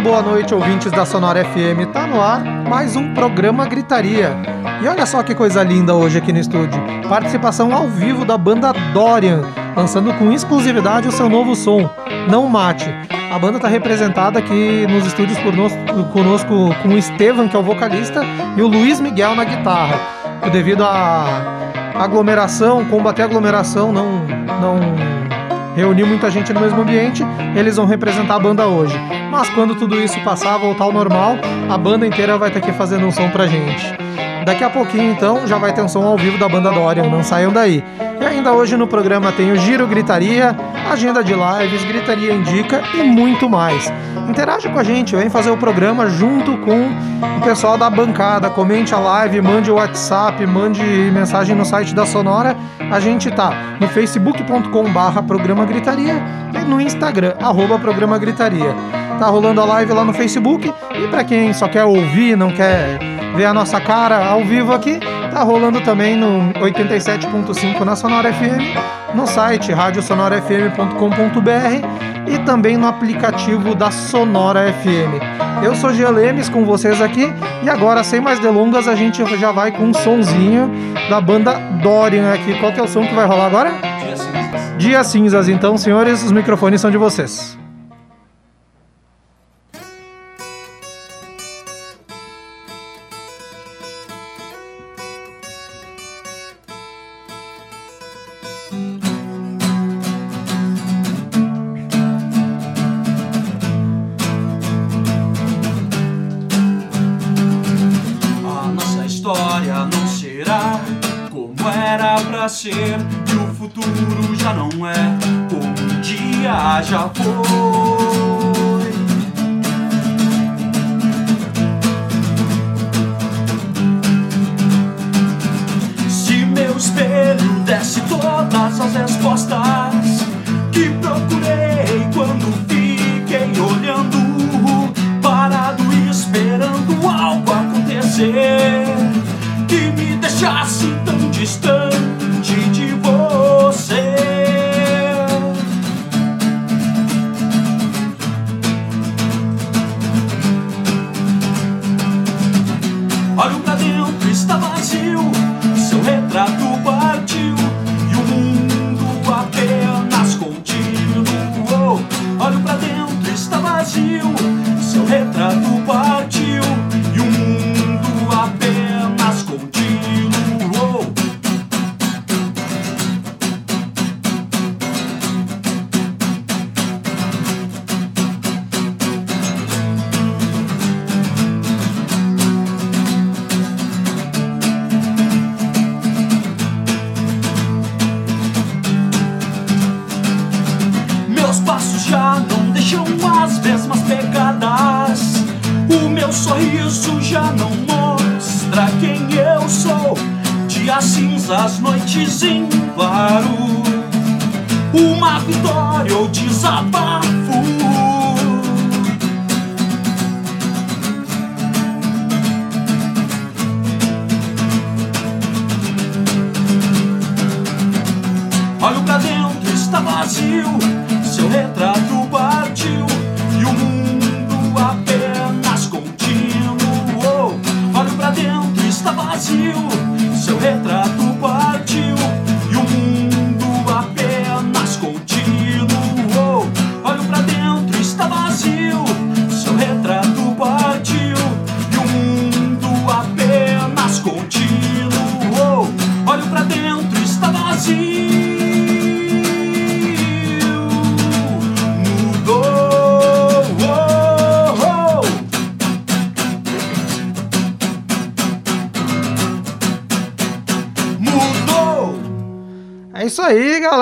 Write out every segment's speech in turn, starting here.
Muito boa noite, ouvintes da Sonora FM. Tá no ar mais um programa Gritaria. E olha só que coisa linda hoje aqui no estúdio. Participação ao vivo da banda Dorian, lançando com exclusividade o seu novo som, Não Mate. A banda está representada aqui nos estúdios nos, conosco com o Estevam, que é o vocalista, e o Luiz Miguel na guitarra. Devido à aglomeração, combater a aglomeração, não, não reunir muita gente no mesmo ambiente, eles vão representar a banda hoje. Mas quando tudo isso passar, voltar ao normal, a banda inteira vai estar aqui fazendo um som pra gente. Daqui a pouquinho, então, já vai ter um som ao vivo da banda Dorian, não saiam daí. E ainda hoje no programa tem o Giro Gritaria, agenda de lives, Gritaria Indica e muito mais. Interaja com a gente, vem fazer o programa junto com o pessoal da bancada. Comente a live, mande o WhatsApp, mande mensagem no site da Sonora. A gente tá no facebook.com barra programa Gritaria e no Instagram, arroba programa Gritaria. Tá rolando a live lá no Facebook e para quem só quer ouvir, não quer ver a nossa cara ao vivo aqui, tá rolando também no 87.5 na Sonora FM, no site radiosonorafm.com.br e também no aplicativo da Sonora FM. Eu sou Gia Lemes com vocês aqui e agora, sem mais delongas, a gente já vai com um sonzinho da banda Dorian aqui. Qual que é o som que vai rolar agora? Dia Cinzas. Dia Cinzas. Então, senhores, os microfones são de vocês. Que o futuro já não é como um dia já foi. Se meu espelho desse todas as respostas que procurei quando fiquei olhando, parado esperando algo acontecer que me deixasse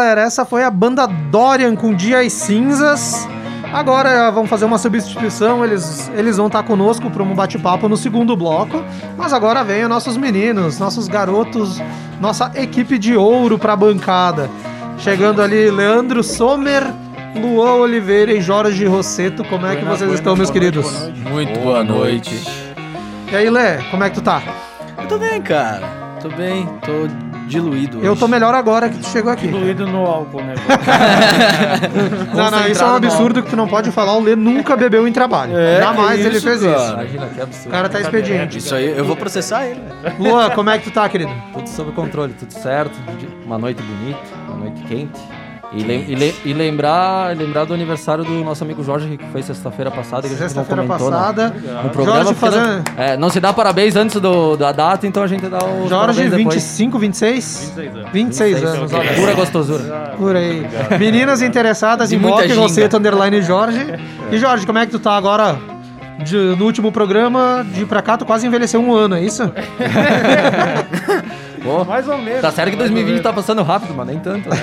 galera. Essa foi a banda Dorian com Dias Cinzas. Agora vamos fazer uma substituição, eles, eles vão estar conosco para um bate-papo no segundo bloco. Mas agora vem os nossos meninos, nossos garotos, nossa equipe de ouro para a bancada. Chegando ali, Leandro Sommer, Luan Oliveira e Jorge Rosseto. Como é que vocês estão, meus boa noite, queridos? boa noite. Muito boa noite. E aí, Lé, como é que tu tá? Eu tô bem, cara. Tô bem, tô diluído. Eu hoje. tô melhor agora que tu chegou aqui. Diluído no álcool, né? Não, não, isso é um absurdo que tu não pode falar. O Lê nunca bebeu em trabalho. É, Jamais ele fez cara. isso. Imagina que O absurdo. cara tá expediente. Isso aí, eu vou processar ele. Luan, como é que tu tá, querido? Tudo sob controle, tudo certo. Uma noite bonita, uma noite quente. E, lem- e le- e lembrar, lembrar do aniversário do nosso amigo Jorge, que foi sexta-feira passada, que a gente não Sexta-feira comentou na- passada. no programa. Jorge porque não- fazendo. é, não se dá parabéns antes do- da data, então a gente dá o Jorge, parabéns depois. 25, 26? 26 anos. 26 anos, olha. Pura gostosura. Por aí. Meninas interessadas E em muita Boque, ginga. Rosseto, underline Jorge. E Jorge, como é que tu tá agora? De- no último programa, de pra cá, tu quase envelheceu um ano, é isso? Pô, Mais ou menos. tá certo que mais ou 2020 menos. tá passando rápido, mas nem tanto. Né?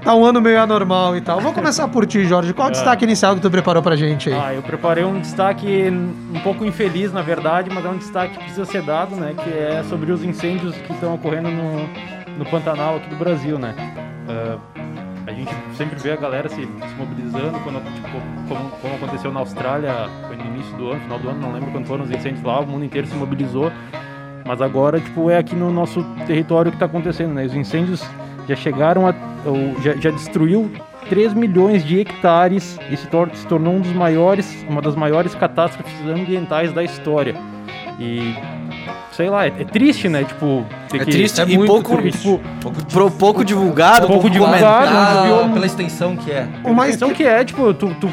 Tá um ano meio anormal e tal. Vou começar por ti, Jorge. Qual é o destaque inicial que tu preparou pra gente aí? Ah, eu preparei um destaque um pouco infeliz, na verdade, mas é um destaque que precisa ser dado, né? Que é sobre os incêndios que estão ocorrendo no, no Pantanal aqui do Brasil, né? Ah, a gente sempre vê a galera se, se mobilizando, quando, tipo, como, como aconteceu na Austrália, foi no início do ano, final do ano, não lembro quando foram os incêndios lá, o mundo inteiro se mobilizou. Mas agora, tipo, é aqui no nosso território que está acontecendo, né? Os incêndios já chegaram a... ou já, já destruiu 3 milhões de hectares e se, tor- se tornou um dos maiores, uma das maiores catástrofes ambientais da história. E... Sei lá, é, é triste, né? Tipo... ter É que- triste é e muito pouco- triste. tipo, Pro pouco divulgado, Pouco divulgado. Ah, viu? pela extensão que é. O mais Então que é, tipo, tu, tu-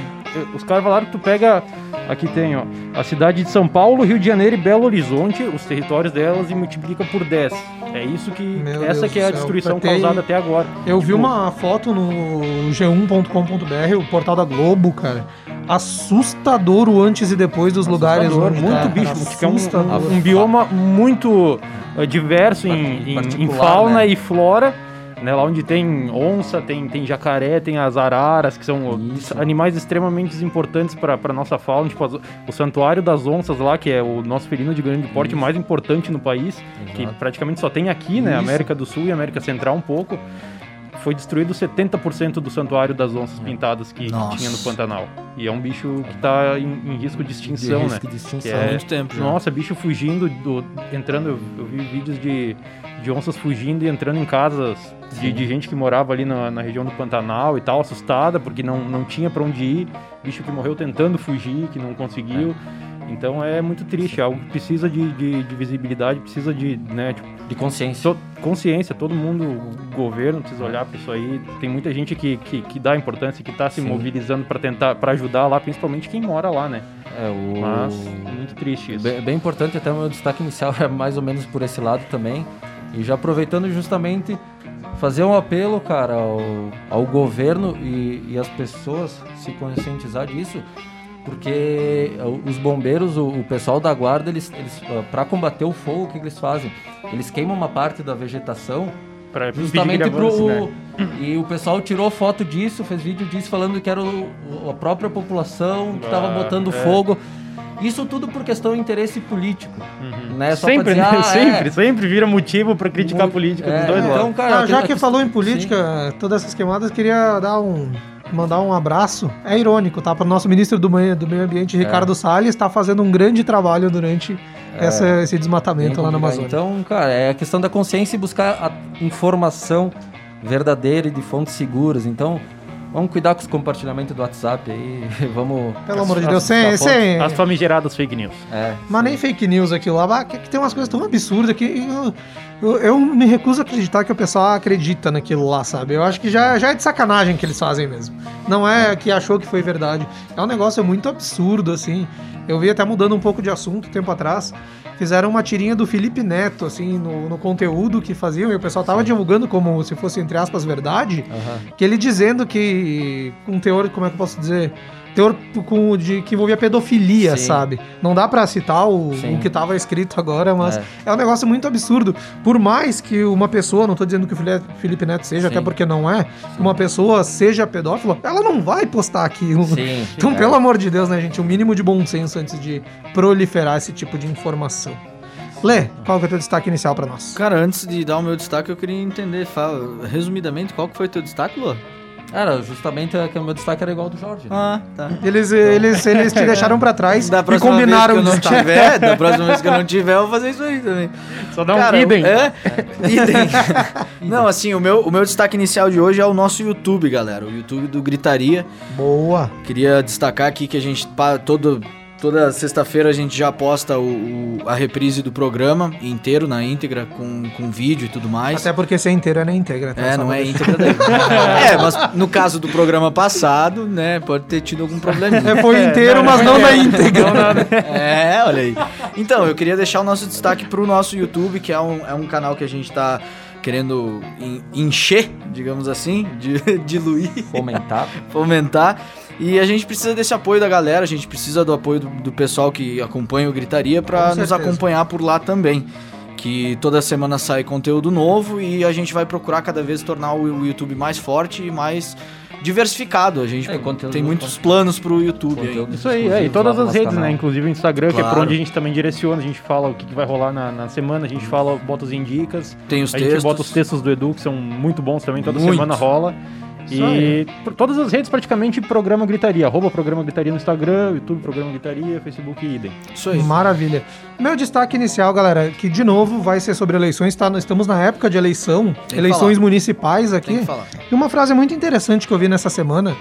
os caras falaram que tu pega. Aqui tem, ó, a cidade de São Paulo, Rio de Janeiro e Belo Horizonte, os territórios delas e multiplica por 10. É isso que. Meu essa Deus que é a céu, destruição ter- causada até agora. Eu vi Tipo, uma foto no g1.com.br, o portal da Globo, cara. Assustador o antes e depois dos lugares onde muito tá, bicho, cara, porque é um, um, bioma muito eh, diverso em, em- em fauna né? e flora. Né, lá onde tem onça, tem, tem jacaré, tem as araras, que são Isso. animais extremamente importantes para a nossa fauna. Tipo, as- o Santuário das Onças lá, que é o nosso felino de grande porte Isso. mais importante no país, que Exato. praticamente só tem aqui, né? Isso. América do Sul e América Central um pouco. Foi destruído 70% do Santuário das Onças Pintadas que, que tinha no Pantanal. E é um bicho que está em, em risco de extinção, de né? risco de extinção. Que é- muito tempo já. Nossa, bicho fugindo, do, entrando. Eu, eu vi vídeos de, de onças fugindo e entrando em casas de, de gente que morava ali na, na região do Pantanal e tal, assustada, porque não, não tinha pra onde ir. Bicho que morreu tentando fugir, que não conseguiu. Então é muito triste, é algo que precisa de, de, de visibilidade, precisa de, né, tipo, De consciência. to- consciência, todo mundo, o governo precisa olhar para isso aí. Tem muita gente que, que, que dá importância, que tá se Sim. mobilizando para tentar, para ajudar lá, principalmente quem mora lá, né? É, o... Mas muito triste isso. Bem, bem importante, até o meu destaque inicial é mais ou menos por esse lado também. E já aproveitando justamente fazer um apelo, cara, ao, ao governo e, e as pessoas se conscientizar disso, porque os bombeiros, o, o pessoal da guarda, eles, eles para combater o fogo, o que que eles fazem? Eles queimam uma parte da vegetação Pra justamente pro avance, né? e o pessoal tirou foto disso, fez vídeo disso falando que era o- a própria população que estava Ah, botando é. fogo. Isso tudo por questão de interesse político, Uhum. né? Só sempre, dizer, né? ah, é, sempre, sempre vira motivo pra criticar a política é, dos dois lados. então, cara, Ah, já a que questão- falou em política, todas essas queimadas, queria dar um mandar um abraço. É irônico, tá? Para o nosso ministro do meio, do meio Ambiente, Ricardo Salles, está fazendo um grande trabalho durante essa- esse Bem desmatamento lá na. Amazônia. Então, cara, é a questão da consciência e buscar a informação verdadeira e de fontes seguras. Então, vamos cuidar com os compartilhamentos do WhatsApp aí. vamos. Pelo amor de As- Deus, sem, as- sem, As famigeradas fake news. É, Mas nem fake news aquilo lá, que, que tem umas coisas tão absurdas que eu, eu, eu me recuso a acreditar que o pessoal acredita naquilo lá, sabe? Eu acho que já, já é de sacanagem que eles fazem mesmo. Não é que achou que foi verdade. É um negócio muito absurdo, assim. Eu vi até mudando um pouco de assunto tempo atrás. Fizeram uma tirinha do Felipe Neto, assim, no, no conteúdo que faziam, e o pessoal tava divulgando como se fosse, entre aspas, verdade. aham. Que ele dizendo que, com teor, como é que eu posso dizer? Teor com, de, que envolvia pedofilia, Sim. sabe? Não dá pra citar o, o que tava escrito agora, mas É. é. um negócio muito absurdo. Por mais que uma pessoa, não tô dizendo que o Felipe Neto seja, Sim. até porque não é, que uma pessoa seja pedófila, ela não vai postar aquilo. Sim. Então, É. pelo amor de Deus, né, gente? O mínimo de bom senso antes de proliferar esse tipo de informação. Lê, qual que é o teu destaque inicial pra nós? Cara, antes de dar o meu destaque, eu queria entender, fala, resumidamente, qual que foi o teu destaque, Lô? Era justamente é que o meu destaque era igual ao do Jorge. né? Ah, tá. Eles, eles, eles te deixaram pra trás Da e combinaram vez que eu não tiver, da próxima vez que eu não tiver, eu vou fazer isso aí também. Só dá um Cara, idem. É? Idem. Não, assim, o meu, o meu destaque inicial de hoje é o nosso YouTube, galera. O YouTube do Gritaria. Boa. Queria destacar aqui que a gente, todo, toda sexta-feira a gente já posta o, o- a reprise do programa inteiro, na íntegra, com, com vídeo e tudo mais. Até porque ser inteiro é nem íntegra. tá? É, não é íntegra daí. é, mas no caso do programa passado, né, pode ter tido algum probleminha. É, foi inteiro, mas não na íntegra. É, olha aí. Então, eu queria deixar o nosso destaque pro nosso YouTube, que é um, é um canal que a gente tá querendo en- encher, digamos assim, de, diluir, Fomentar. fomentar. E a gente precisa desse apoio da galera, a gente precisa do apoio do, do pessoal que acompanha o Gritaria pra nos acompanhar por lá também. Que toda semana sai conteúdo novo e a gente vai procurar cada vez tornar o, o YouTube mais forte e mais diversificado. A gente É, conteúdo- tem muitos planos pro YouTube aí. Isso aí, é, e todas as redes, canal. né? Inclusive o Instagram, que é por Claro. onde a gente também direciona, a gente fala o que, que vai rolar na, na semana, a gente fala, bota os indicas, Tem os a gente textos. bota os textos do Edu, que são muito bons também, toda Muito. semana rola. E por todas as redes, praticamente, Programa Gritaria. Arroba Programa Gritaria no Instagram, YouTube Programa Gritaria, Facebook idem. Isso aí. Maravilha. Meu destaque inicial, galera, que de novo vai ser sobre eleições, tá? Nós estamos na época de eleição, que eleições falar. municipais Tem aqui. que falar. E uma frase muito interessante que eu vi nessa semana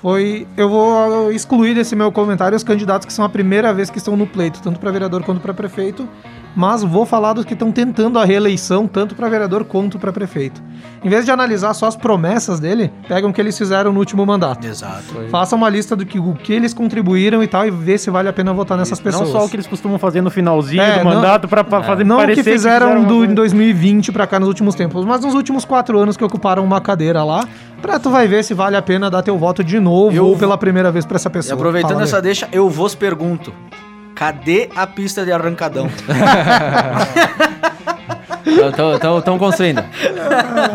foi: eu vou excluir desse meu comentário os candidatos que são a primeira vez que estão no pleito, tanto para vereador quanto para prefeito, mas vou falar dos que estão tentando a reeleição, tanto para vereador quanto para prefeito. Em vez de analisar só as promessas dele, pegam o que eles fizeram no último mandato. Exato. Faça uma lista do que, o que eles contribuíram e tal, e vê se vale a pena votar nessas pessoas. Não só o que eles costumam fazer no finalzinho É, do não- mandato pra, pra fazer Não o parecer que fizeram uma do, coisa. em 2020 pra cá nos últimos tempos, mas nos últimos quatro anos que ocuparam uma cadeira lá, pra tu vai ver se vale a pena dar teu voto de novo Eu ou vou- pela primeira vez pra essa E pessoa. aproveitando Fala, essa deixa, eu vos pergunto. Cadê a pista de arrancadão? Estão construindo.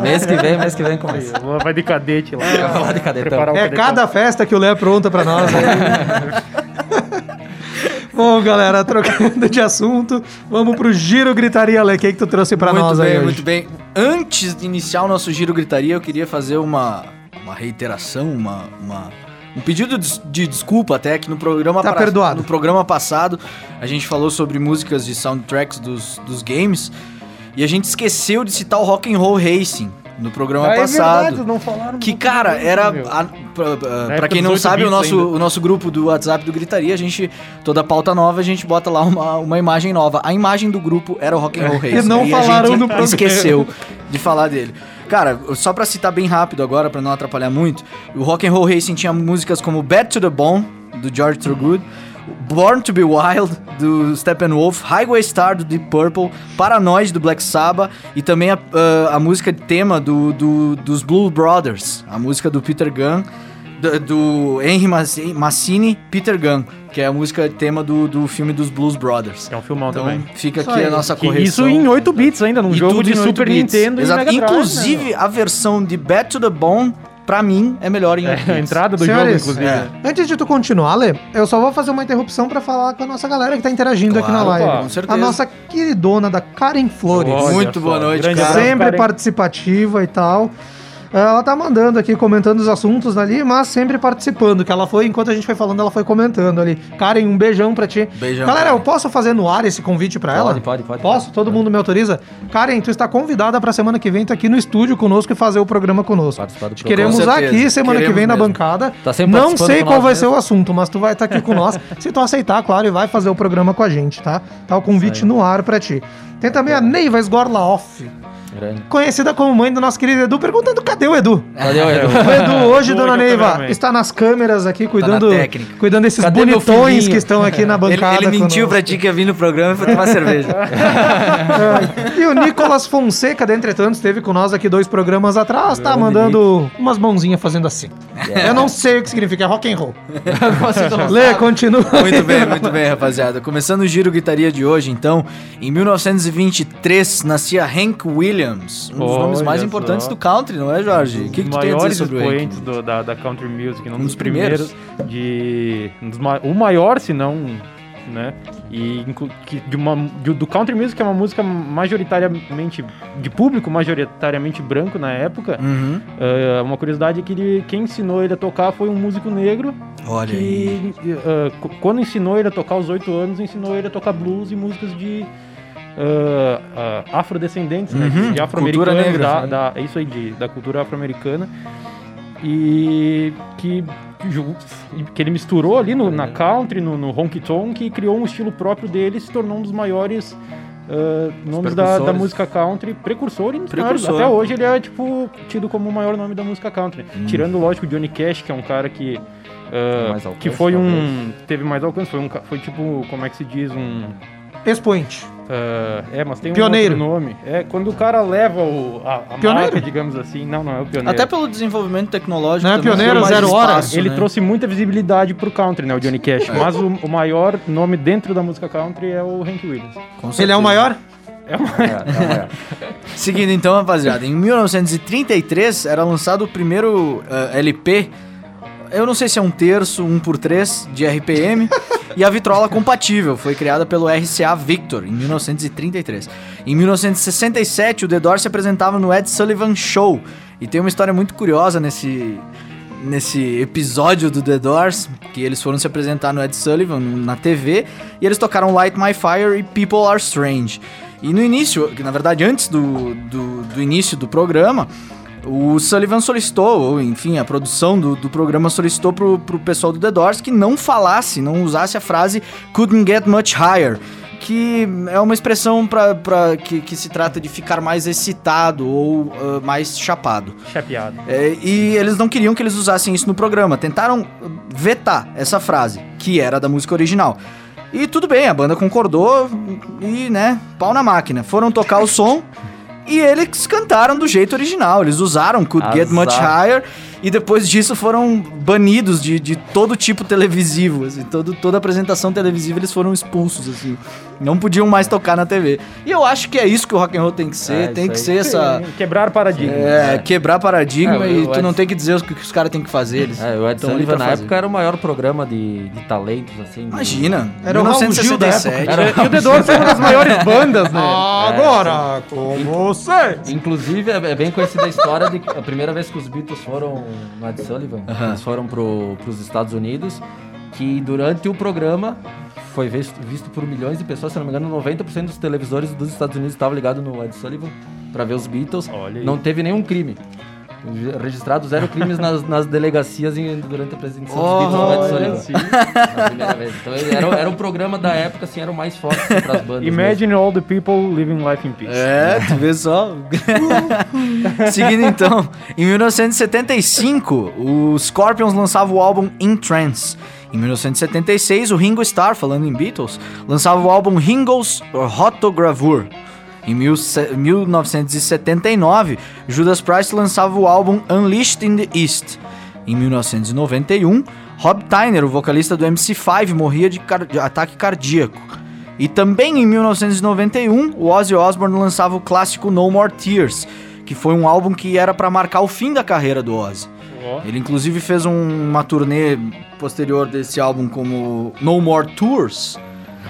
mês que vem, mês que vem começa. Vai de cadete lá. Vai de cadetão. É cadetão. cada festa que o Lé apronta pra nós. né? Bom, galera, trocando de assunto, vamos pro Giro Gritaria, Lê. O que, que tu trouxe pra muito nós bem, aí hoje? muito bem. Antes de iniciar o nosso giro gritaria, eu queria fazer uma, uma reiteração, uma, uma- um pedido de, de desculpa até que no programa Tá perdoado. no programa passado a gente falou sobre músicas de soundtracks dos, dos games e a gente esqueceu de citar o Rock and Roll Racing no programa Ah, é passado. verdade, não falaram Que, cara, era. a- pra, pra- quem não 8 sabe, o nosso, ainda. o nosso grupo do WhatsApp do Gritaria, a gente. Toda pauta nova, a gente bota lá uma, uma imagem nova. A imagem do grupo era o Rock and Roll Racing. não e falaram a gente no programa. esqueceu de falar dele. Cara, só pra citar bem rápido agora, pra não atrapalhar muito, o Rock and Roll Racing tinha músicas como Bad to the Bone, do George Thorogood, Born to Be Wild, do Steppenwolf, Highway Star, do Deep Purple, Paranoid, do Black Sabbath, e também a, a- a música de tema do, do- dos Blue Brothers, a música do Peter Gunn, do, do Henry Massi- Massini, Peter Gunn, que é a música de tema do, do filme dos Blues Brothers. É um filmão Então também. fica Isso aqui aí. a nossa correção. isso em 8 bits ainda, num E jogo de em 8 Super. Nintendo e Exato. Mega Drive, Inclusive, né, a versão de Bad to the Bone, pra mim, é melhor em 8 meu? bits. É, a entrada do Senhores, jogo, inclusive. é. Antes de tu continuar, Lê, eu só vou fazer uma interrupção pra falar com a nossa galera que tá interagindo aqui na Claro, live. opa, com certeza. A nossa queridona da Karen Flores. Olha Muito boa noite, sempre Karen. participativa e tal. Ela tá mandando aqui, comentando os assuntos ali, mas sempre participando. Que ela foi, enquanto a gente foi falando, ela foi comentando ali. Karen, um beijão pra ti. Beijão, Galera, Karen. eu posso fazer no ar esse convite pra ela? Pode, pode, pode. Posso? Todo mundo me autoriza? Karen, tu está convidada pra semana que vem, tá aqui no estúdio conosco e fazer o programa conosco. Participar do Te queremos aqui semana que queremos vem na mesmo. bancada. Tá sempre Não sei qual vai ser mesmo. o assunto, mas tu vai estar aqui com nós. Se tu aceitar, claro, e vai fazer o programa com a gente, tá? Tá o convite no ar pra ti. Tem também a Neiva Esgorlaoff, Grande. conhecida como mãe do nosso querido Edu, perguntando cadê o Edu? Cadê o Edu? O Edu hoje, dona Neiva, está nas câmeras aqui, cuidando, técnica. cuidando desses Cadê bonitões que estão aqui na Ele, bancada. ele mentiu conosco. pra ti que ia vir no programa e foi tomar cerveja. É. E o Nicolas Fonseca, de entretanto, esteve com nós aqui dois programas atrás, tá mandando umas mãozinhas fazendo assim. Eu não sei o que significa, é rock and roll. Lê, continua. Muito bem, muito bem, rapaziada. Começando o giro guitaria de hoje, então, em 1923 nascia Hank Williams, um dos Olha nomes mais só. importantes do country, não é, Jorge? O que, que tu tem a dizer maiores sobre o Hank? expoentes do- da, da country music, um, Um dos dos primeiros. primeiros, de um dos o maior, se não, né? E que de uma, de- do country music é uma música majoritariamente de público majoritariamente branco na época. Uhum. É, uma curiosidade é que ele, quem ensinou ele a tocar foi um músico negro Olha aí. que eh, qu- quando ensinou ele a tocar aos oito anos, ensinou ele a tocar blues e músicas de ah, afrodescendentes, né? Uhum, De afro-americanos, da, sim. da- isso aí, de, da cultura afro-americana. E que, que ele misturou ali no, na country, no, no honky tonk, e criou um estilo próprio dele e se tornou um dos maiores ah, nomes da, da música country, precursor e. Precursor. Até hoje ele é tipo tido como o maior nome da música country. Hum. Tirando, lógico, Johnny Cash, que é um cara que. Mais alcance, que foi um. talvez. Teve mais alcance, foi um. Foi tipo, como é que se diz? Um. Expoente. Ah, é, mas tem um Pioneiro. outro nome. É quando o cara leva o, a, a Pioneiro? marca, digamos assim. Não, não é o pioneiro. Até pelo desenvolvimento tecnológico. Não é pioneiro, zero hora? espaço, Ele né? trouxe muita visibilidade pro country, né? O Johnny Cash. É. Mas o, o maior nome dentro da música country é o Hank Williams. Com Ele é o maior? É uma... É, é, é. Seguindo então, rapaziada, em 1933 era lançado o primeiro eh, LP. Eu não sei se é um terço, um por três de RPM. e a vitrola compatível foi criada pelo RCA Victor em 1933. Em 1967, o The Doors se apresentava no Ed Sullivan Show. E tem uma história muito curiosa nesse, nesse episódio do The Doors, que eles foram se apresentar no Ed Sullivan na TV, e eles tocaram Light My Fire e People Are Strange. E no início, que na verdade antes do, do, do início do programa, o Sullivan solicitou, ou enfim, a produção do, do programa solicitou pro, pro pessoal do The Doors que não falasse, não usasse a frase couldn't get much higher. Que é uma expressão pra, pra, que, que se trata de ficar mais excitado ou ah, mais chapado. Chapeado. É, e eles não queriam que eles usassem isso no programa. Tentaram vetar essa frase, que era da música original. E tudo bem, a banda concordou e, né, pau na máquina. Foram tocar o som e eles cantaram do jeito original. Eles usaram Could Get Azar. Much Higher e depois disso foram banidos de, de todo tipo televisivo. Assim, todo, toda apresentação televisiva eles foram expulsos, assim. Não podiam mais tocar na TV. E eu acho que é isso que o rock and roll tem que ser. É, tem que aí. ser essa... Quebrar paradigma. É, quebrar paradigma É, e tu não tem que dizer o que, que os caras têm que fazer. Eles É, o Ed tão ali Sullivan na fazer. época era o maior programa de, de talentos, assim. de- Imagina, Era o Raul Gil da 1967. Era- E o The Doors é uma das maiores bandas, né? Agora, com você. Inclusive, é é bem conhecida a história de que a primeira vez que os Beatles foram no Ed Sullivan, eles foram pro, pros Estados Unidos, que durante o programa foi visto, visto por milhões de pessoas, se não me engano, 90% dos televisores dos Estados Unidos estavam ligados no Ed Sullivan pra ver os Beatles. Não teve nenhum crime. Registrado zero crimes nas, nas delegacias em- durante a apresentação dos Beatles no. Então era, era um programa da época, assim, era o mais forte assim, pras bandas. mesmo. Imagine all the people living life in peace. É, tu vê só. Seguindo então, em 1975, o Scorpions lançava o álbum In Trance. Em 1976, o Ringo Starr, falando em Beatles, lançava o álbum Ringo's Rotogravure. Em mil se- 1979, Judas Priest lançava o álbum Unleashed in the East. Em 1991, Rob Tyner, o vocalista do MC5, morria de, car- de ataque cardíaco. E também em 1991, o Ozzy Osbourne lançava o clássico No More Tears, que foi um álbum que era para marcar o fim da carreira do Ozzy. Ele inclusive fez um- uma turnê posterior desse álbum como No More Tours,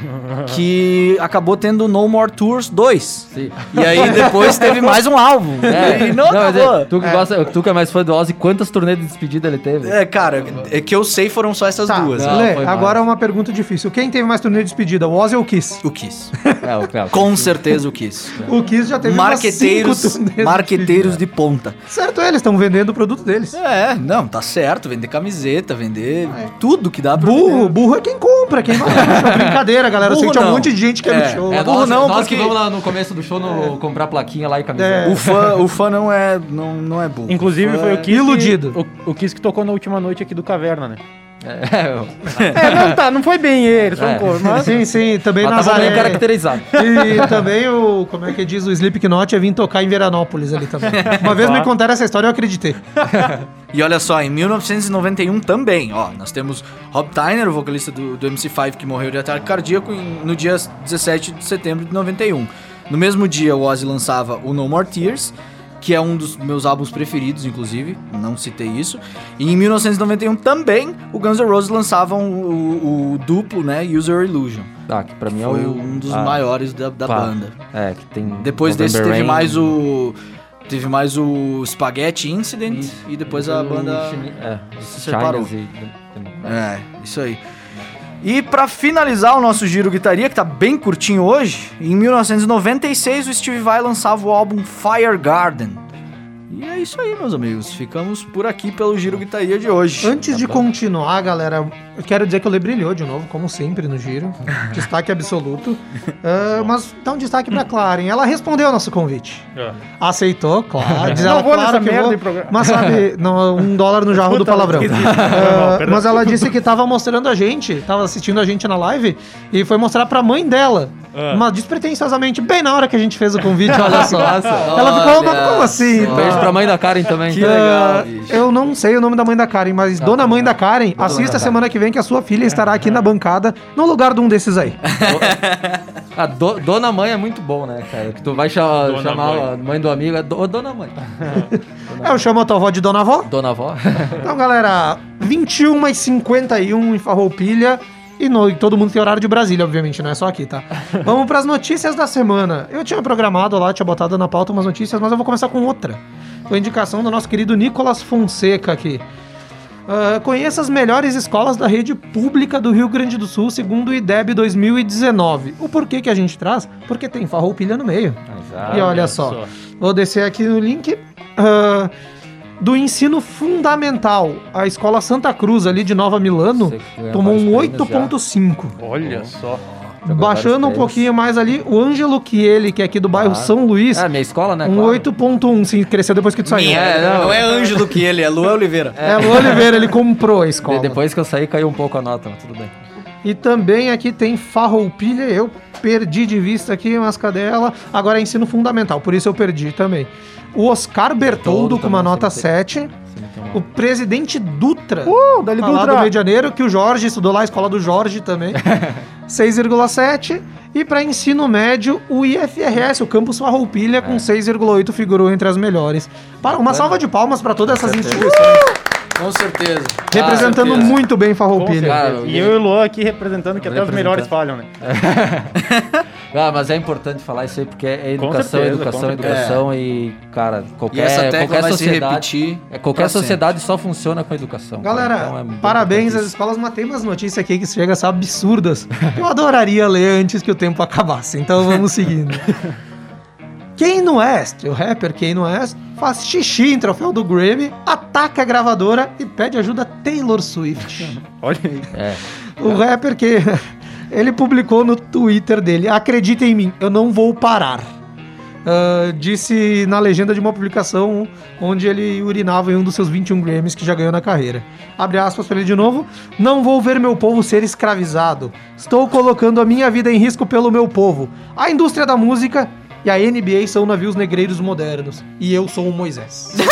que acabou tendo No More Tours 2. Sim. E aí depois teve mais um álbum. É, E não, acabou. é, tu, que gosta, tu que é mais fã do Ozzy, quantas turnês de despedida ele teve? É, cara, é que eu sei foram só essas Tá, duas. Não, Lê, agora mais. uma pergunta difícil. Quem teve mais turnê de despedida, o Ozzy ou o Kiss? O Kiss. É, o cara. Com certeza o Kiss. O Kiss já teve umas cinco Marqueteiros, turnês de marqueteiros de ponta. Certo, eles estão vendendo o produto deles. É, não, tá certo. Vender camiseta, vender tudo que dá pra Burro, vender. burro é quem compra, quem vai show. Brincadeira, galera. Eu sei Burro que tinha um monte de gente que é, É, no show. É, Burro nós, não, nós porque- que vamos lá no começo do show no, comprar plaquinha lá e camiseta. É. O fã, o fã não é, não, não é burro. Inclusive foi é- o Kiss Iludido. Que, o, o Kiss que tocou na última noite aqui do Caverna, né? É, É, não, tá, não foi bem ele, É. um mas... Sim, sim, também mas tava bem Nazaré. caracterizado. E também o, como é que diz, o Slipknot ia vir tocar em Veranópolis ali também. Uma vez me contaram essa história e eu acreditei. E olha só, em 1991 também, ó, nós temos Rob Tyner, o vocalista do, do MC5 que morreu de ataque cardíaco em- no dia 17 de setembro de 91. No mesmo dia, o Ozzy lançava o No More Tears, que é um dos meus álbuns preferidos, inclusive, não citei isso. E em 1991 também, o Guns N' Roses lançavam o, o duplo, né, User Illusion. Ah, que pra mim é Foi o... um dos ah, maiores da, da pá. banda. É, que tem... Depois desse November teve Rain. mais o... Teve mais o Spaghetti Incident Isso. e depois a banda... Chine- É, se separou. E... É, isso aí. E pra finalizar o nosso giro guitaria, que tá bem curtinho hoje, em 1996 o Steve Vai lançava o álbum Fire Garden. E é isso aí, meus amigos. Ficamos por aqui pelo giro guitaria de hoje. Antes de bom. continuar, galera, eu quero dizer que o Lê brilhou de novo, como sempre no giro. destaque absoluto. Ah, mas dá um destaque pra Claren. Ela respondeu ao nosso convite. É. Aceitou, claro. Diz Não ela, vou claro nessa que merda vou. de programa. Mas sabe, não, um dólar no jarro do palavrão. Não, perdão. mas ela disse que tava mostrando a gente, tava assistindo a gente na live e foi mostrar pra mãe dela. Ah. Mas despretensiosamente, bem na hora que a gente fez o convite, olha só. Nossa. ela ficou, Olha mas como assim? só. Pra mãe da Karen também. Que legal, Ah, bicho. eu não sei o nome da mãe da Karen, mas Dona Mãe da Karen, assista da semana que vem que a sua filha estará aqui na bancada, no lugar de um desses aí. A do- Dona Mãe é muito bom, né, cara? Que tu vai cha- Dona chamar Mãe. a mãe do amigo, é do- Dona Mãe. É, eu chamo a tua avó de Dona Avó. Dona Avó. Então, galera, 21 e 51 em Farroupilha. E no, e todo mundo tem horário de Brasília, obviamente, não é só aqui, tá? Vamos pras notícias da semana. Eu tinha programado lá, tinha botado na pauta umas notícias, mas eu vou começar com outra. Foi indicação do nosso querido Nicolas Fonseca aqui. Ah, conheça as melhores escolas da rede pública do Rio Grande do Sul, segundo o IDEB 2019. O porquê que a gente traz? Porque tem Farroupilha no meio. Exato. E olha só, vou descer aqui no link ah, do ensino fundamental. A escola Santa Cruz, ali de Nova Milano, tomou um vários prêmios 8.5. Olha só. Jogou Baixando um pouquinho mais ali, o Ângelo Chiele, que é aqui do bairro Ah. São Luís, É, minha escola, né? um claro. 8.1. Sim, cresceu depois que tu saiu. Minha, É, não, não. é Ângelo que ele, é Lua Oliveira. É, o Oliveira, ele comprou a escola. De- Depois que eu saí, caiu um pouco a nota, mas tudo bem. E também aqui tem Farroupilha, eu perdi de vista aqui, mas cadê ela? Agora é ensino fundamental, por isso eu perdi também. O Oscar Bertoldo com uma nota sempre 7. Sempre tem uma- O presidente Dutra, Uh, dali tá lá Dutra. do Rio de Janeiro, que o Jorge estudou lá, a escola do Jorge também. 6,7. E para ensino médio, o IFRS, o Campus Farroupilha, com 6,8 figurou entre as melhores. Para uma salva de palmas para todas essas instituições, Com certeza. representando certeza. muito bem Farroupilha. Cara, certeza. E eu e o Luan aqui representando, que até os melhores falham, né? Ah, mas é importante falar isso aí porque é educação, certeza, educação, educação e, cara, qualquer, E qualquer sociedade. repetir é, qualquer sociedade só funciona com educação. Galera, Então é parabéns às escolas, mas tem umas notícias aqui que chegam a ser absurdas. Eu adoraria ler antes que o tempo acabasse, então vamos seguindo. Kanye West, o rapper Kanye West, faz xixi em troféu do Grammy, ataca a gravadora e pede ajuda a Taylor Swift. Olha aí. É. O rapper que ele publicou no Twitter dele: Acredita em mim, eu não vou parar. Ah, disse na legenda de uma publicação onde ele urinava em um dos seus 21 Grammys que já ganhou na carreira. Abre aspas para ele de novo: Não vou ver meu povo ser escravizado. Estou colocando a minha vida em risco pelo meu povo. A indústria da música e a NBA são navios negreiros modernos. E eu sou o Moisés.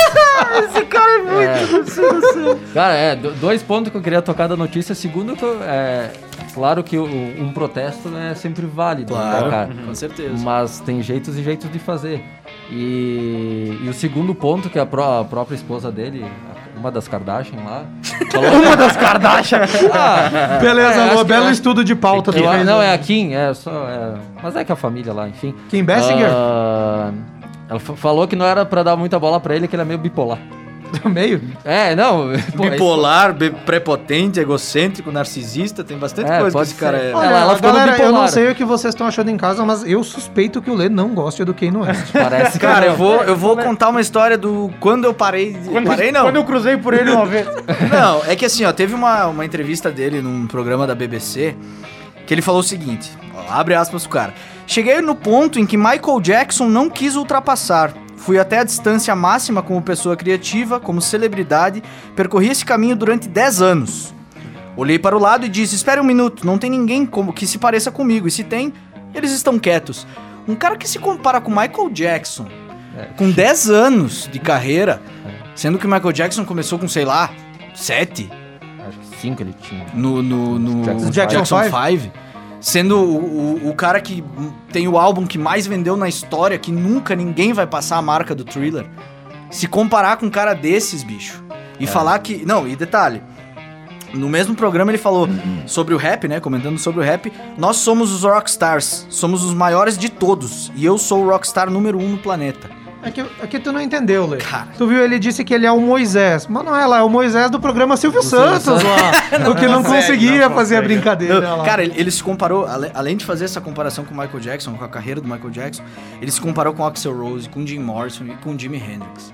Cara, é, do- dois pontos que eu queria tocar da notícia. Segundo, que eu- é, claro que o- um protesto é sempre válido, né, Claro, cara? com certeza. Mas tem jeitos e jeitos de fazer. E, e o segundo ponto, que a, pró- a própria esposa dele, uma das Kardashian lá. Uma das Kardashian. Ah, Beleza, É, belo eu- estudo de pauta. fez, não, é a Kim, é só. é- mas é que a família lá, enfim. Kim Basinger? Ah, ela fa- falou que não era pra dar muita bola pra ele, que ele é meio bipolar. Meio? É, não. pô, Bipolar, be- prepotente, egocêntrico, narcisista, tem bastante É, coisa que pode esse cara é. Olha, ela ficou no galera, eu não bipolar. sei o que vocês estão achando em casa, mas eu suspeito que o Lê não gosta do Kanye West. Parece que Cara, não. eu vou, eu vou contar uma história do quando eu parei. de- Quando, parei não. quando eu cruzei por ele uma vez. Não, é que assim, ó, teve uma, uma entrevista dele num programa da BBC que ele falou o seguinte: ó, abre aspas pro cara. Cheguei no ponto em que Michael Jackson não quis ultrapassar. Fui até a distância máxima como pessoa criativa, como celebridade, percorri esse caminho durante 10 anos. Olhei para o lado e disse: Espere um minuto, não tem ninguém como que se pareça comigo. E se tem, eles estão quietos. Um cara que se compara com Michael Jackson, com 10 anos de carreira, sendo que o Michael Jackson começou com, sei lá, 7 Acho que cinco ele tinha. no, no, no Jackson Jackson, Five. 5. Sendo o, o, o cara que tem o álbum que mais vendeu na história, que nunca ninguém vai passar a marca do Thriller. Se comparar com um cara desses, bicho. E falar que. Não, e detalhe. No mesmo programa ele falou sobre o rap, né? Comentando sobre o rap. Nós somos os rockstars. Somos os maiores de todos. E eu sou o rockstar número um no planeta. É que, é que tu não entendeu, Lê. Cara. Tu viu, ele disse que ele é o Moisés. Mas não é lá, é o Moisés do programa Silvio Santos lá. o que não, conseguia não fazer a consegue. brincadeira Não, lá. cara, ele, ele se comparou, além de fazer essa comparação com o Michael Jackson, com a carreira do Michael Jackson, ele se comparou com o Axel Rose, com o Jim Morrison e com o Jimi Hendrix.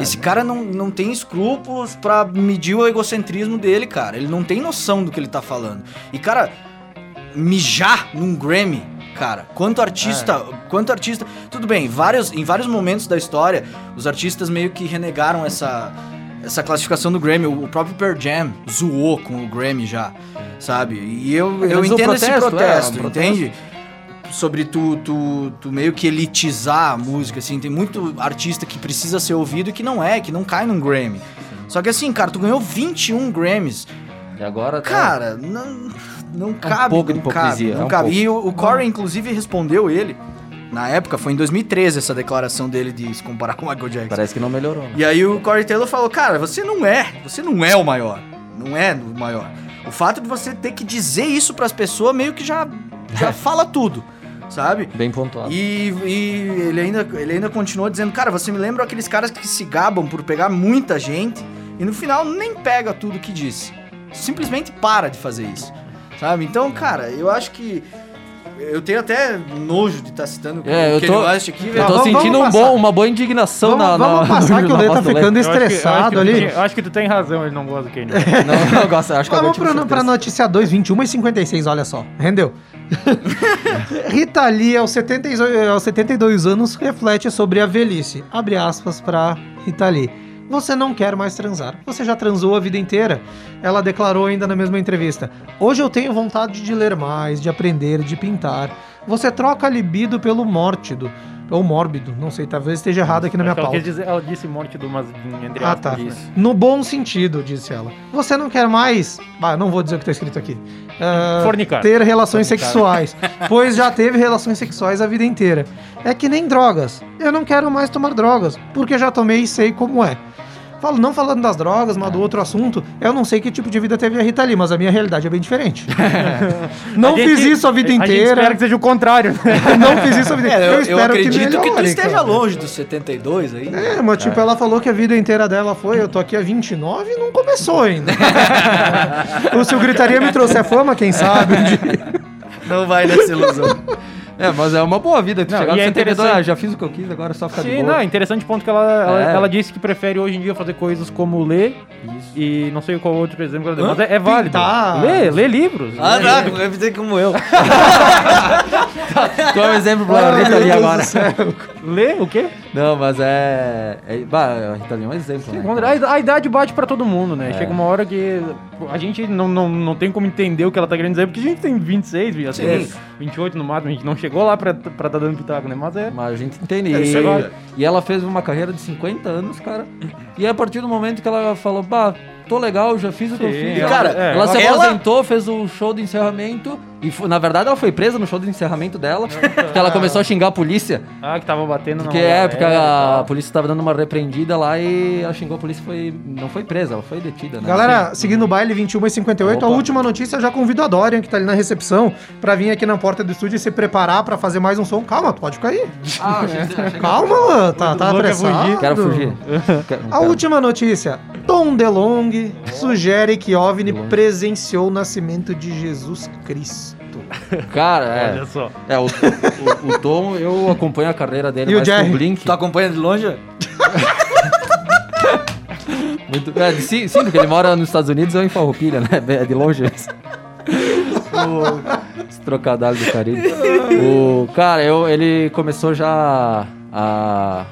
Esse cara não, não tem escrúpulos pra medir o egocentrismo dele, cara. Ele não tem noção do que ele tá falando. E, cara, mijar num Grammy, cara, quanto artista, quanto artista... Tudo bem, vários, em vários momentos da história, os artistas meio que renegaram essa, essa classificação do Grammy. O, próprio Pearl Jam zoou com o Grammy já, sabe? E eu, eu entendo esse protesto, protesto, é, um protesto. entende? Sobre tu, tu, tu meio que elitizar a música, assim. Tem muito artista que precisa ser ouvido e que não é, que não cai num Grammy. Só que assim, cara, tu ganhou 21 Grammys. E agora tá- Cara, não, não cabe, pouco de não cabe, hipocrisia, não é um cabe. E o, o Corey, inclusive, respondeu ele, na época, foi em 2013 essa declaração dele de se comparar com o Michael Jackson. Parece que não melhorou. né? E aí o Corey Taylor falou, cara, você não é, você não é o maior. Não é o maior. O fato de você ter que dizer isso pras pessoas meio que já, já fala tudo, sabe? Bem pontuado. E, e ele, ainda, ele ainda continuou dizendo, cara, você me lembra aqueles caras que se gabam por pegar muita gente e no final nem pega tudo que disse. Simplesmente para de fazer isso. Sabe? Então, cara, eu acho que. Eu tenho até nojo de estar citando É, o eu Kanye tô, aqui, eu tô Vamos- sentindo vamos um bom- passar. uma boa indignação Vamos, na, vamos na, passar no- que o Lê tá ficando Eu acho que- eu acho estressado que ali. Eu acho que tu tem razão, ele não gosta do Kanye. Não, não gosto, acho que Vamos agora eu tive pra, notícia 2, 21 e 56, olha só. Rendeu. Rita Lee, aos, 70, aos 72 anos, reflete sobre a velhice. Abre aspas pra Rita Lee. Você não quer mais transar. Você já transou a vida inteira. Ela declarou ainda na mesma entrevista. Hoje eu tenho vontade de ler mais, de aprender, de pintar. Você troca a libido pelo mórtido. Ou mórbido, não sei, talvez esteja errado aqui na minha que ela, pauta. dizer- ela disse morte do mas entre Ah, tá. né? No bom sentido, disse ela. Você não quer mais. Ah, não vou dizer o que tá escrito aqui. Ah, Fornicar. Ter relações Fornicar. sexuais. pois já teve relações sexuais a vida inteira. É que nem drogas. Eu não quero mais tomar drogas, porque já tomei e sei como é. Falo, não falando das drogas, mas do outro assunto, eu não sei que tipo de vida teve a Rita Lee, mas a minha realidade é bem diferente. não A gente- fiz isso a vida A gente inteira. espera que seja o contrário. não fiz isso a vida É, inteira. eu, eu espero acredito que, tu melhore, esteja cara. longe dos 72 aí. É, mas tipo, ela falou que a vida inteira dela foi, eu tô aqui há 29 e não começou ainda. o seu gritaria me trouxe a fama, quem sabe? um. Não vai nessa ilusão. É, mas é uma boa vida. Tu Não, chegar e no é 72, interessante- ah, já fiz o que eu quis, agora é só ficar de Sim, boa. não, é interessante o ponto que ela, ela, É. ela disse que prefere hoje em dia fazer coisas como ler Isso. e não sei qual outro exemplo, que ela deu, mas é, é válido. Pintar. Lê, lê livros. Ah, tá, livros. deve ter como eu. Tu é um exemplo pra Rita Lee agora. Lê o quê? Não, mas é... é bah, a Rita Lee é um exemplo, né? A, a idade bate pra todo mundo, né? Chega uma hora que a gente não, não, não tem como entender o que ela tá querendo dizer, porque a gente tem 26, vi- assim, Sim. 28 no máximo, a gente não chegou lá pra, pra tá dando pitaco, né? Mas é. Mas a gente entende. É, e, e ela fez uma carreira de 50 anos, cara. E a partir do momento que ela falou, bah, tô legal, já fiz o que eu Sim, fiz. e, ela, cara, é, ela se ela- aposentou, fez o show de encerramento. E foi- na verdade ela foi presa no show de encerramento dela. porque ela começou a xingar a polícia. Ah, que tava batendo Porque na é, porque a, tal. polícia tava dando uma repreendida lá e ela xingou a polícia e foi. Não foi presa, ela foi detida, né? Galera, seguindo o baile 21 e 58, a Opa. última notícia, eu já convido a Dorian, que tá ali na recepção, pra vir aqui na porta do estúdio e se preparar pra fazer mais um som. Calma, tu pode ficar aí. Ah, achei- Calma, mano, tá, tá apressado. fugir. Quero fugir. Quero- A quero. última notícia. Tom DeLong sugere que OVNI presenciou o nascimento de Jesus Cristo. Cara, é. Olha só. É, o, o, o Tom, eu acompanho a carreira dele E o mais que Jerry? o Blink. Tu acompanha de longe? Muito- é, sim, sim, porque ele mora nos Estados Unidos ou em Farroupilha, né? É de longe. o, esse trocadilho do Caribe. O, cara, eu, ele começou já a...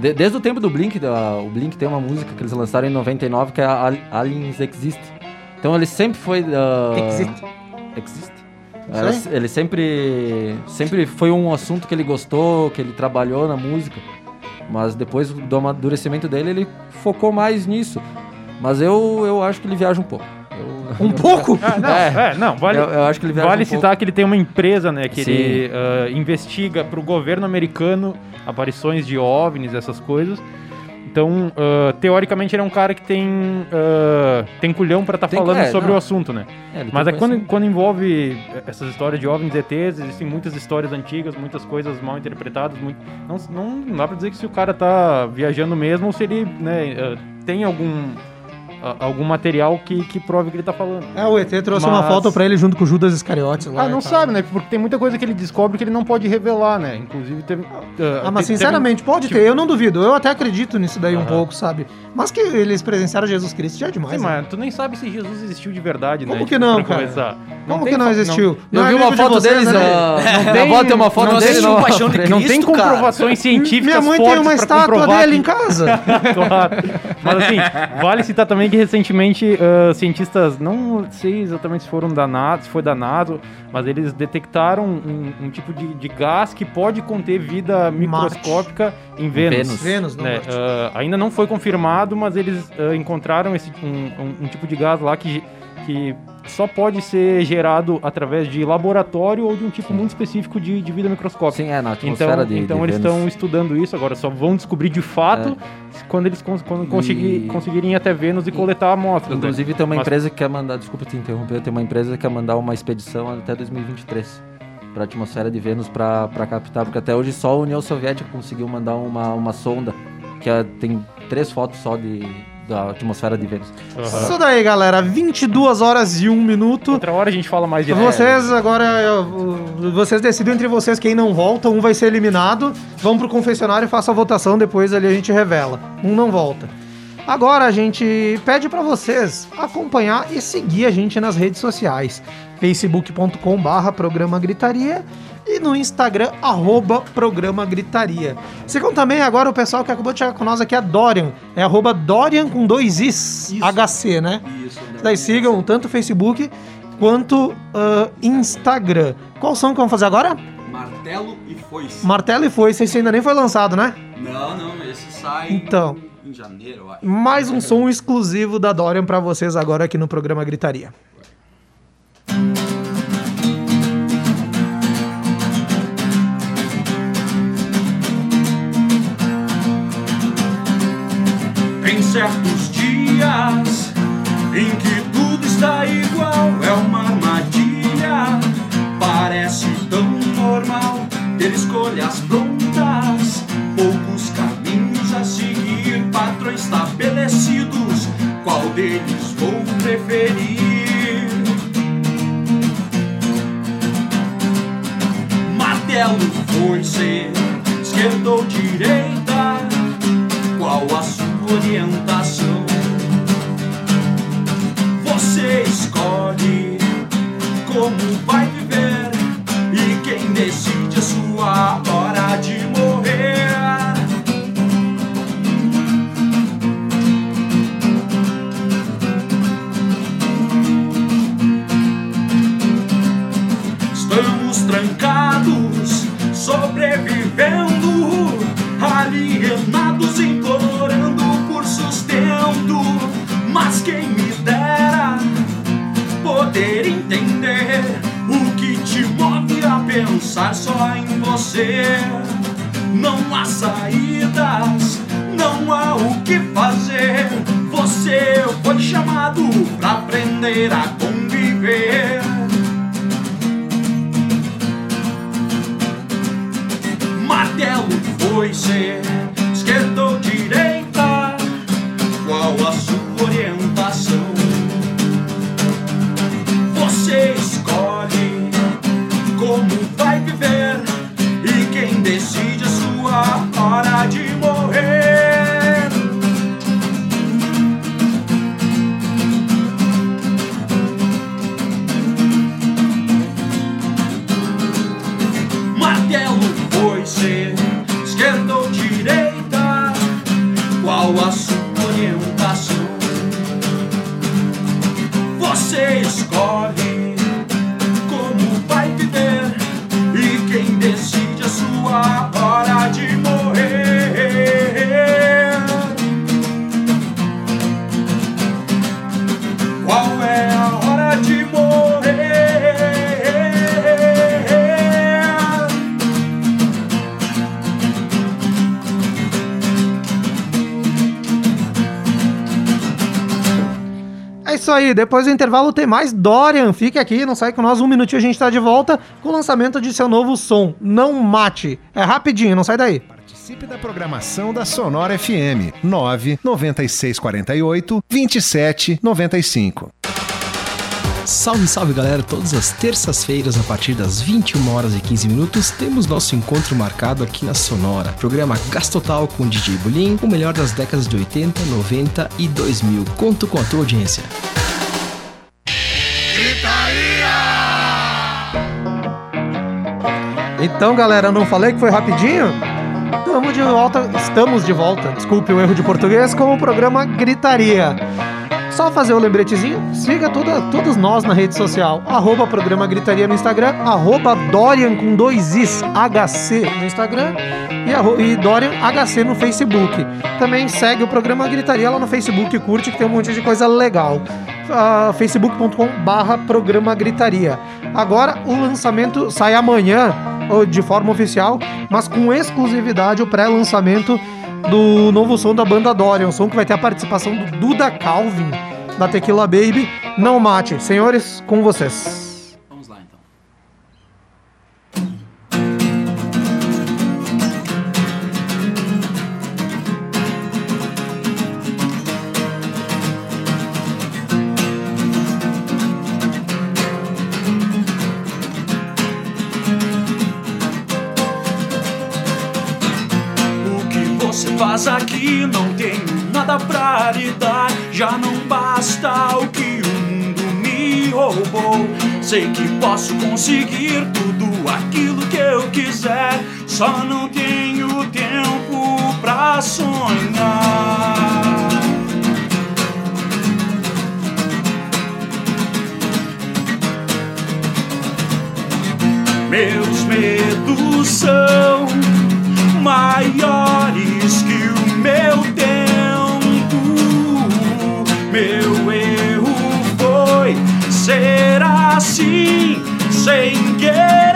de- desde o tempo do Blink, da- o Blink tem uma música que eles lançaram em 99 que é a Aliens Exist. Então ele sempre foi. Existe. Existe. Isso Era- aí. ele sempre, sempre foi um assunto que ele gostou, que ele trabalhou na música. Mas depois do amadurecimento dele, ele focou mais nisso. Mas eu, eu acho que ele viaja um pouco. Um pouco? Ah, não, É. é, não, vale, Eu, eu acho que ele vale um pouco. citar que ele tem uma empresa, né, que Sim. ele ah, investiga para o governo americano aparições de OVNIs, essas coisas. Então, ah, teoricamente, ele é um cara que tem, ah, tem culhão para estar Tem- falando é, sobre não. o assunto, né? É, Mas é quando, quando envolve essas histórias de OVNIs e ETs, existem muitas histórias antigas, muitas coisas mal interpretadas. muito- não, não, não dá pra dizer que se o cara tá viajando mesmo ou se ele né, eh, tem algum, a- algum material que, que prove o que ele tá falando. É, o ET trouxe uma Mas- foto pra ele junto com o Judas Iscariotes lá. Ah, não sabe, né? Porque tem muita coisa que ele descobre que ele não pode revelar, né? Inclusive teve. Ah, mas sinceramente, pode ter, eu não duvido. Eu até acredito nisso daí um Aham. pouco, sabe? Mas que eles presenciaram Jesus Cristo já é demais. Sim, né? mas tu nem sabe se Jesus existiu de verdade, né? Como que não, pra cara? começar. Como que não existiu? Eu Não é vi uma de foto vocês, deles, né? ah, Não tem- uma foto não dele existe na um paixão de. Não tem Cristo, cara. comprovações científicas Minha mãe tem uma estátua dele que- em casa. claro. Mas assim, vale citar também que recentemente ah, cientistas, não sei exatamente se foram da NATO, se foi da NATO, mas eles detectaram um, um tipo de, de gás que pode conter vida microscópica em Vênus. Vênus. Vênus, não né? Marte. Ah, ainda não foi confirmado, mas eles ah, encontraram esse, um, um- um tipo de gás lá que, que só pode ser gerado através de laboratório ou de um tipo muito específico de, de vida microscópica. Sim, é, na Então, atmosfera de então de eles Vênus. estão estudando isso agora, só vão descobrir de fato quando eles cons quando conseguir, E- conseguirem ir até Vênus e coletar amostras. né? Inclusive tem uma Mas- empresa que quer mandar, desculpa te interromper, tem uma empresa que quer mandar uma expedição até 2023 para a atmosfera de Vênus para captar, porque até hoje só a União Soviética conseguiu mandar uma, uma sonda que é- tem três fotos só de, da atmosfera de Vênus. Aham. Isso daí, galera. 22 horas e 1 minuto. Outra hora a gente fala mais de Vocês agora, eu- vocês decidem entre vocês quem não volta, um vai ser eliminado. Vão pro confessionário e façam a votação, depois ali a gente revela. Um não volta. Agora a gente pede pra vocês acompanhar e seguir a gente nas redes sociais. facebook.com barra programa gritaria e no Instagram, arroba programa gritaria. Sigam também agora o pessoal que acabou de chegar com nós aqui, a Dorian. É arroba Dorian com dois Is, HC, né? Isso, Daí sigam tanto o Facebook quanto ah, Instagram. Qual som que vamos fazer agora? Martelo e foice. Martelo e Foice, esse ainda nem foi lançado, né? Não, não, esse sai Então, em janeiro, eu acho. mais um som exclusivo da Dorian pra vocês agora aqui no programa Gritaria. Certos dias em que tudo está igual, é uma armadilha. Parece tão normal ter escolhas prontas, poucos caminhos a seguir, patrões estabelecidos. Qual deles vou preferir? Martelo ser esquerda ou direita? Orientação? Você escolhe como vai viver e quem decide a sua quem me dera poder entender o que te move a pensar só em você. Não há saídas, não há o que fazer. Você foi chamado pra aprender a conviver. Martelo foi ser depois do intervalo tem mais Dorian. Fique aqui, não sai com nós, um minutinho a gente tá de volta com o lançamento de seu novo som, Não Mate. É rapidinho, não sai daí. Participe da programação da Sonora FM 99648 2795. Salve, salve galera! Todas as terças-feiras, a partir das 21 horas e 15 minutos, temos nosso encontro marcado aqui na Sonora. Programa Gastotal com DJ Bulim, o melhor das décadas de 80, 90 e 2000. Conto com a tua audiência. Então, galera, não falei que foi rapidinho? Estamos de volta, estamos de volta, desculpe o erro de português, com o programa Gritaria. Só fazer o lembretezinho, siga toda, todos nós na rede social, arroba programa Gritaria no Instagram, arroba Dorian com dois Is, HC no Instagram e, arro- e Dorian HC no Facebook. Também segue o programa Gritaria lá no Facebook, curte que tem um monte de coisa legal. Uh, facebook.com barra programa Gritaria. Agora o lançamento sai amanhã, de forma oficial, mas com exclusividade o pré-lançamento do novo som da banda Dorian, um som que vai ter a participação do Duda Calvin, da Tequila Baby. Não mate. Senhores, com vocês. Vamos lá então. O que você faz aqui não tenho nada pra lhe dar. Já não basta o que o mundo me roubou. Sei que posso conseguir tudo aquilo que eu quiser. Só não tenho tempo pra sonhar. Meus medos são maiores que o meu tempo. Ser assim sem querer.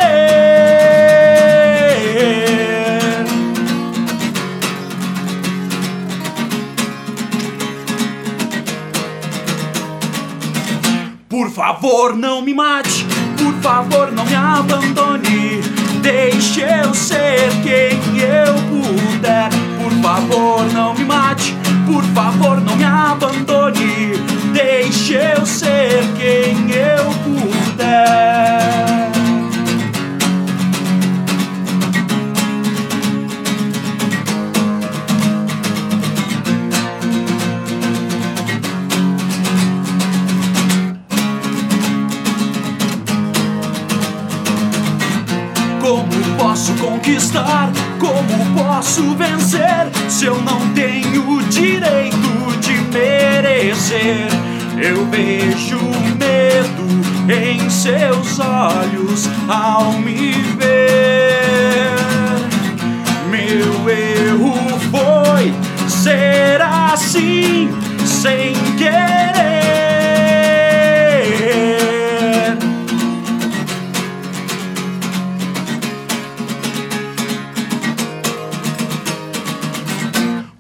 Por favor, não me mate. Por favor, não me abandone. Deixe eu ser quem eu puder. Por favor, não me mate. Por favor, não me abandone. Deixe eu ser quem eu puder. Como posso conquistar? Como posso vencer? Se eu não tenho direito de merecer, eu vejo medo em seus olhos ao me ver. Meu erro foi ser assim sem querer.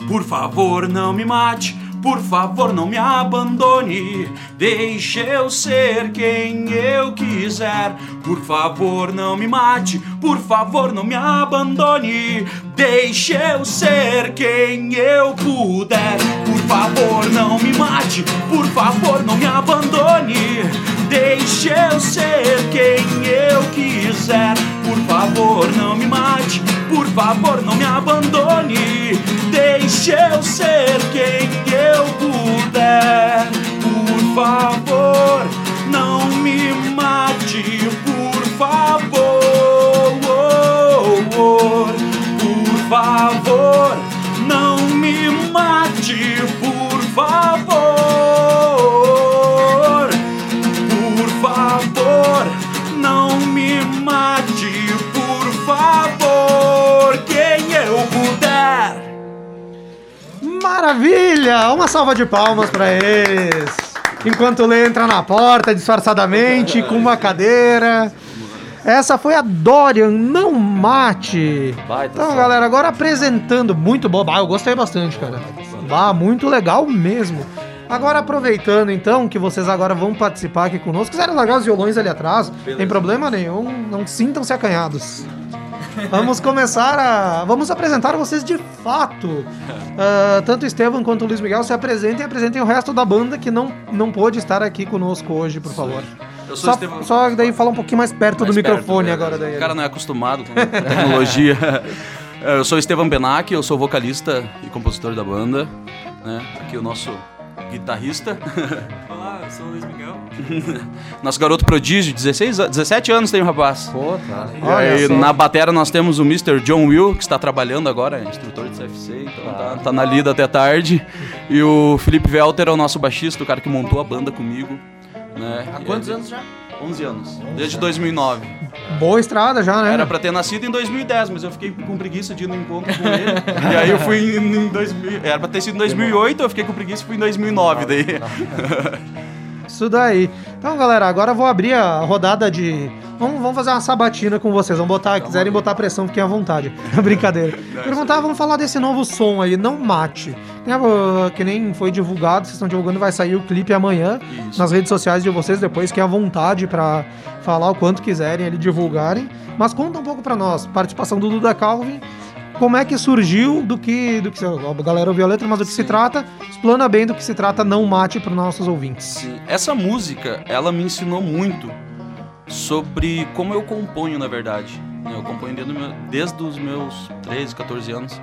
Por favor, não me mate. Por favor, não me abandone. Deixe eu ser quem eu quiser. Por favor, não me mate. Por favor, não me abandone. Deixe eu ser quem eu puder. Por favor, não me mate. Por favor, não me abandone. Deixe eu ser quem eu quiser. Por favor, não me mate. Por favor, não me abandone. Deixe eu ser quem eu puder. Por favor, não me mate. Por favor, favor, não me mate. Por favor, por favor, não me mate. Por favor, quem eu puder. Maravilha! Uma salva de palmas pra eles. Enquanto o Lê entra na porta disfarçadamente com uma cadeira. Essa foi a Dorian, não mate. Baita Então, som. galera, agora apresentando. Muito bom. Bah, eu gostei bastante, cara. Bah, muito legal mesmo. Agora, aproveitando então que vocês agora vão participar aqui conosco, quiserem largar os violões ali atrás, tem problema nenhum, não sintam-se acanhados. Vamos começar a. Vamos apresentar vocês de fato. Ah, tanto o Estevam quanto o Luiz Miguel se apresentem e apresentem o resto da banda que não, não pôde estar aqui conosco hoje, por favor. Eu sou Só, Estevão- só daí fala um pouquinho mais perto Mais do perto, microfone né? agora daí. O cara não é acostumado com tecnologia. É, eu sou Estevam Benac, eu sou vocalista e compositor da banda. Né? Aqui o nosso guitarrista. Olá, eu sou o Luiz Miguel. Nosso garoto prodígio, 16, an- 17 anos tem o rapaz. Pô, tá. E aí, na batera nós temos o Mr. John Will, que está trabalhando agora, é instrutor de CFC, então tá, tá na lida até tarde. E o Felipe Welter é o nosso baixista, o cara que montou a banda comigo. Né? Há quantos anos já? 11 anos, desde 2009. Boa estrada já, né? Era pra ter nascido em 2010, mas eu fiquei com preguiça de ir no encontro com ele. e aí eu fui em, em 2000. Era pra ter sido em 2008, eu fiquei com preguiça e fui em 2009 daí. Isso daí. Então, galera, agora eu vou abrir a rodada de. Vamos, vamos fazer uma sabatina com vocês. Vamos botar, quiserem botar pressão, fiquem à vontade. Brincadeira. Perguntar, vamos falar desse novo som aí, Não Mate. Né, que nem foi divulgado, vocês estão divulgando, vai sair o clipe amanhã Isso. nas redes sociais de vocês, depois que à vontade pra falar o quanto quiserem ali divulgarem. Mas conta um pouco pra nós, participação do Duda Calvin. Como é que surgiu do que. Do que a galera ouviu a letra, mas do que se trata? Explana bem do que se trata Não Mate para nossos ouvintes. Sim. Essa música, ela me ensinou muito sobre como eu componho, na verdade. Eu componho desde, meu- desde os meus 13, 14 anos.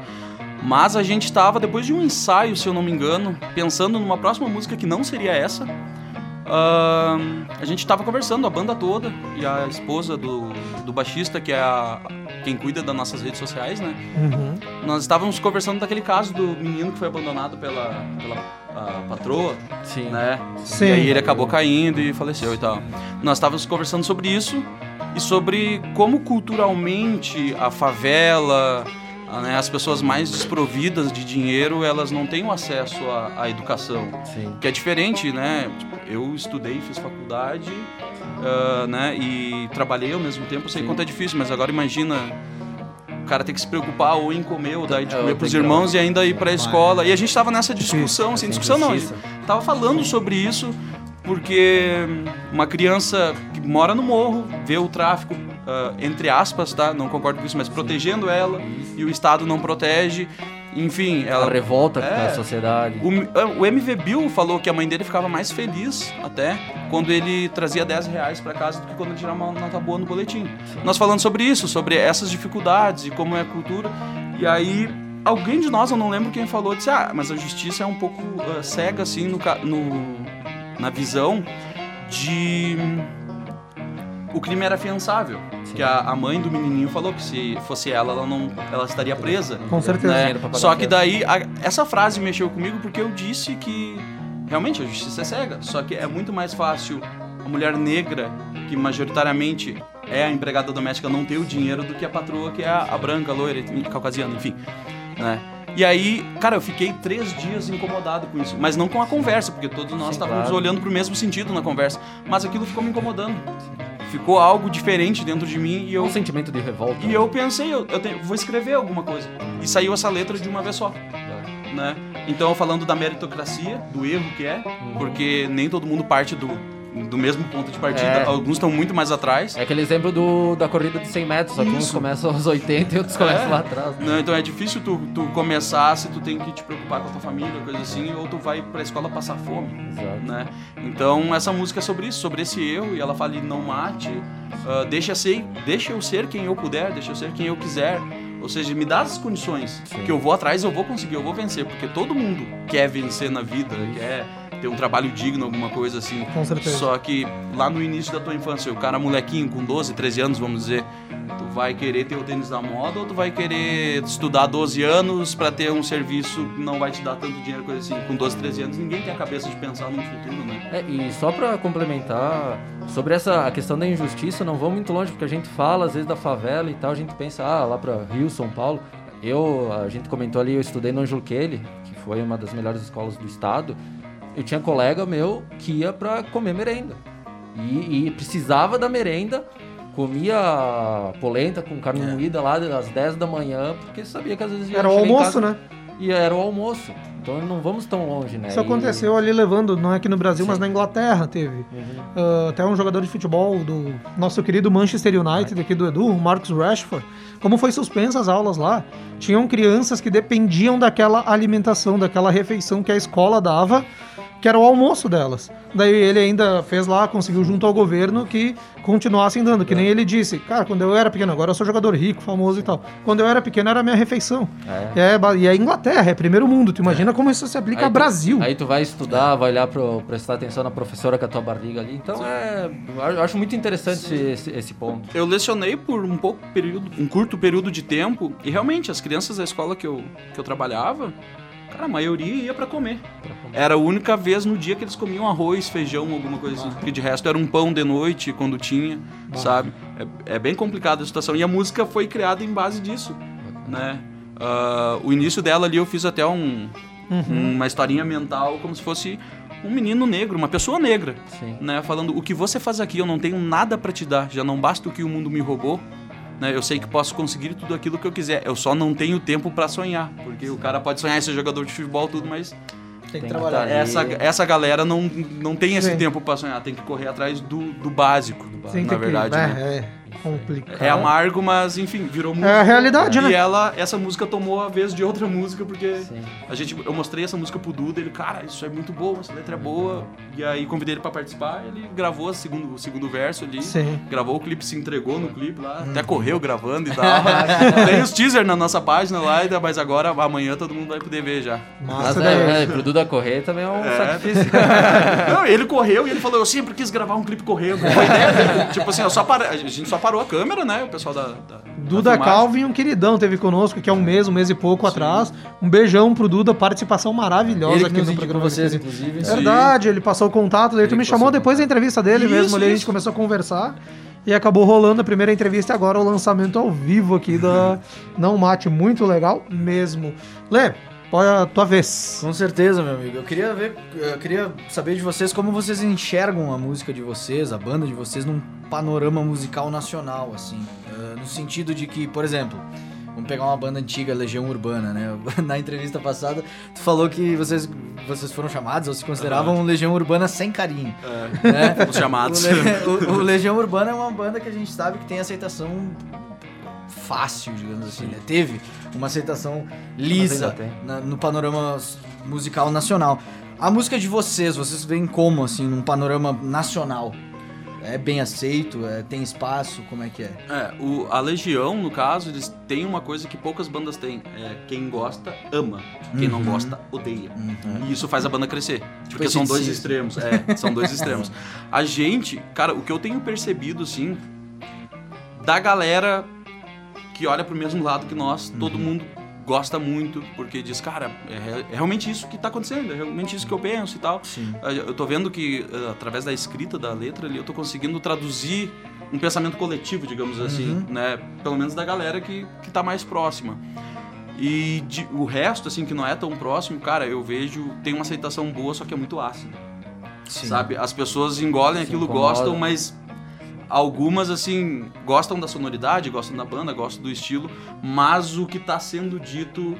Mas a gente estava, depois de um ensaio, se eu não me engano, pensando numa próxima música que não seria essa. Ahn, a gente estava conversando, a banda toda, e a esposa do, do baixista, que é a, quem cuida das nossas redes sociais, né? Uhum. Nós estávamos conversando daquele caso do menino que foi abandonado pela, pela patroa, Sim. né? Sim. E aí ele acabou caindo e faleceu e tal. Nós estávamos conversando sobre isso e sobre como culturalmente a favela, né, as pessoas mais desprovidas de dinheiro, elas não têm o acesso à, à educação. Sim. Que é diferente, né? Tipo, eu estudei, fiz faculdade, ah, né? E trabalhei ao mesmo tempo, sei Sim. quanto é difícil, mas agora imagina o cara ter que se preocupar ou em comer ou dar de É, comer pros tem irmãos e ainda ir pra escola. E a gente tava nessa discussão, assim, Tem discussão não, a gente tava falando sobre isso porque uma criança que mora no morro vê o tráfico, ah, entre aspas, tá? Não concordo com isso, mas protegendo ela e o Estado não protege. Enfim, ela A revolta É. da sociedade. o, ah, o MV Bill falou que a mãe dele ficava mais feliz até quando ele trazia 10 reais pra casa do que quando ele tirava uma nota boa no boletim. Nós falando sobre isso, sobre essas dificuldades e como é a cultura. E aí, alguém de nós, eu não lembro quem falou, disse: Ah, mas a justiça é um pouco ah, cega assim no, no- na visão de. O crime era afiançável. Sim. Que a, a mãe do menininho falou que se fosse ela, ela não ela estaria presa. Com certeza. né? Só que daí, a- essa frase mexeu comigo porque eu disse que realmente a justiça é cega. Só que é muito mais fácil a mulher negra, que majoritariamente é a empregada doméstica, não ter o dinheiro do que a patroa, que é a, a branca, loira, caucasiana, enfim. Né? E aí, cara, eu fiquei três dias incomodado com isso. Mas não com a conversa, porque todos nós Sim, estávamos claro. olhando pro mesmo sentido na conversa. Mas aquilo ficou me incomodando. Ficou algo diferente dentro de mim e eu um sentimento de revolta. e eu pensei, eu, eu tenho- vou escrever alguma coisa. E saiu essa letra de uma vez só, né? Então, falando da meritocracia, do erro que é, porque nem todo mundo parte do, do mesmo ponto de partida. É. Alguns estão muito mais atrás. É aquele exemplo do, da corrida de 100 metros, só que uns começam aos 80 e outros É. começam lá atrás. né? Né? Então é difícil tu, tu começar se tu tem que te preocupar com a tua família, coisa assim, ou tu vai pra escola passar fome. Exato. né? Então essa música é sobre isso, sobre esse erro, e ela fala ali, não mate, ah, deixa, ser, deixa eu ser quem eu puder, deixa eu ser quem eu quiser. Ou seja, me dá as condições Sim. que eu vou atrás, eu vou conseguir, eu vou vencer, porque todo mundo quer vencer na vida, quer ter um trabalho digno, alguma coisa assim. Com certeza. Só que lá no início da tua infância, o cara molequinho com 12, 13 anos, vamos dizer, tu vai querer ter o tênis da moda ou tu vai querer estudar 12 anos pra ter um serviço que não vai te dar tanto dinheiro, coisa assim. Com 12, 13 anos, ninguém tem a cabeça de pensar no futuro, né? É, e só pra complementar, sobre essa a questão da injustiça, não vou muito longe, porque a gente fala às vezes da favela e tal, a gente pensa, ah, lá pra Rio, São Paulo. Eu, a gente comentou ali, eu estudei no Angelo Kelly, que foi uma das melhores escolas do estado. Eu tinha colega meu que ia pra comer merenda. E, e precisava da merenda, comia polenta com carne moída lá às 10 da manhã, porque sabia que às vezes ia Era o almoço, né? e era o almoço. Então não vamos tão longe, né? Isso E- aconteceu ali levando, não é aqui no Brasil, mas na Inglaterra teve. Uhum. Ah, até um jogador de futebol do nosso querido Manchester United, aqui do Edu, o Marcus Rashford. Como foi suspensa as aulas lá, tinham crianças que dependiam daquela alimentação, daquela refeição que a escola dava, que era o almoço delas. Daí ele ainda fez lá, conseguiu junto ao governo que continuassem dando, que nem ele disse, cara, quando eu era pequeno, agora eu sou jogador rico, famoso e tal. Quando eu era pequeno era a minha refeição. É. E é, e é Inglaterra, é primeiro mundo. Tu imagina como isso se aplica Aí ao tu- Brasil. Aí tu vai estudar, vai olhar para prestar atenção na professora com a tua barriga ali. Então é, eu acho muito interessante esse, esse ponto. Eu lecionei por um pouco período, um curto período de tempo, e realmente as crianças da escola que eu, que eu trabalhava, a maioria ia pra comer. Era a única vez no dia que eles comiam arroz, feijão, alguma coisa assim. Porque de resto era um pão de noite quando tinha, sabe? É, é bem complicada a situação. E a música foi criada em base disso, né? Ah, o início dela ali eu fiz até um, Uhum. uma historinha mental como se fosse um menino negro, uma pessoa negra, Sim. né? Falando o que você faz aqui, eu não tenho nada pra te dar, já não basta o que o mundo me roubou. Né? Eu sei que posso conseguir tudo aquilo que eu quiser. Eu só não tenho tempo pra sonhar, porque o cara pode sonhar ser jogador de futebol tudo, mas Tem que trabalhar. que essa, essa galera não, não tem esse Sim. tempo pra sonhar, tem que correr atrás do, do básico, Sim, na tem que- verdade. é, né? é complicado. É amargo, mas enfim, virou música. É a realidade, e né? ela, essa música tomou a vez de outra música, porque Sim. a gente, eu mostrei essa música pro Duda, ele, cara, isso é muito bom, essa letra é boa. E aí convidei ele pra participar, ele gravou o segundo, o segundo verso ali. Sim. Gravou o clipe, se entregou no clipe lá, Uhum. até correu gravando e tal. Tem os teasers na nossa página lá, e- mas agora, amanhã, todo mundo vai poder ver já. Mas Massa daí. é, é, pro Duda correr também é um É. sacrifício. Não, ele correu e ele falou, eu sempre quis gravar um clipe correndo. Foi ideia. Tipo assim, eu só para- a gente só parou a câmera, né? O pessoal da. da Duda da. Calvin, um queridão, teve conosco, que é um mês, um mês e pouco atrás. Um beijão pro Duda, participação maravilhosa Ele que aqui nos no programa. vocês, inclusive. Sim. Verdade, ele passou o contato, daí tu Ele me passou chamou depois da entrevista dele Isso, mesmo ali, a gente começou a conversar. E acabou rolando a primeira entrevista e agora o lançamento ao vivo aqui da Não Mate. Muito legal mesmo. Lê, a tua vez. Com certeza, meu amigo. Eu queria ver, eu queria saber de vocês como vocês enxergam a música de vocês, a banda de vocês num panorama musical nacional, assim, Eh, no sentido de que, por exemplo, vamos pegar uma banda antiga, Legião Urbana, né? Na entrevista passada, tu falou que vocês, vocês foram chamados ou se consideravam Legião Urbana sem carinho, É, né? os chamados. O, Le- o- o Legião Urbana é uma banda que a gente sabe que tem aceitação fácil, digamos assim, né? Teve uma aceitação lisa na- no panorama musical nacional. A música de vocês, vocês veem como, assim, num panorama nacional? É bem aceito? É, tem espaço? Como é que é? É, o, a Legião, no caso, eles têm uma coisa que poucas bandas têm. É, quem gosta, ama. Quem não Uhum. gosta, odeia. E isso faz a banda crescer. Porque esse são dois extremos. É, são dois extremos. A gente, cara, o que eu tenho percebido, assim, da galera que olha pro mesmo lado que nós, todo Uhum. mundo gosta muito, porque diz, cara, é, é realmente isso que tá acontecendo, é realmente isso que eu penso e tal. Sim. Eu tô vendo que, eh, através da escrita da letra ali, eu tô conseguindo traduzir um pensamento coletivo, digamos assim, Uhum. né? Pelo menos da galera que, que tá mais próxima. E de- o resto, assim, que não é tão próximo, cara, eu vejo, tem uma aceitação boa, só que é muito ácida, Sim. sabe? As pessoas engolem Se aquilo, incomoda. gostam, mas algumas, assim, gostam da sonoridade, gostam da banda, gostam do estilo, mas o que tá sendo dito,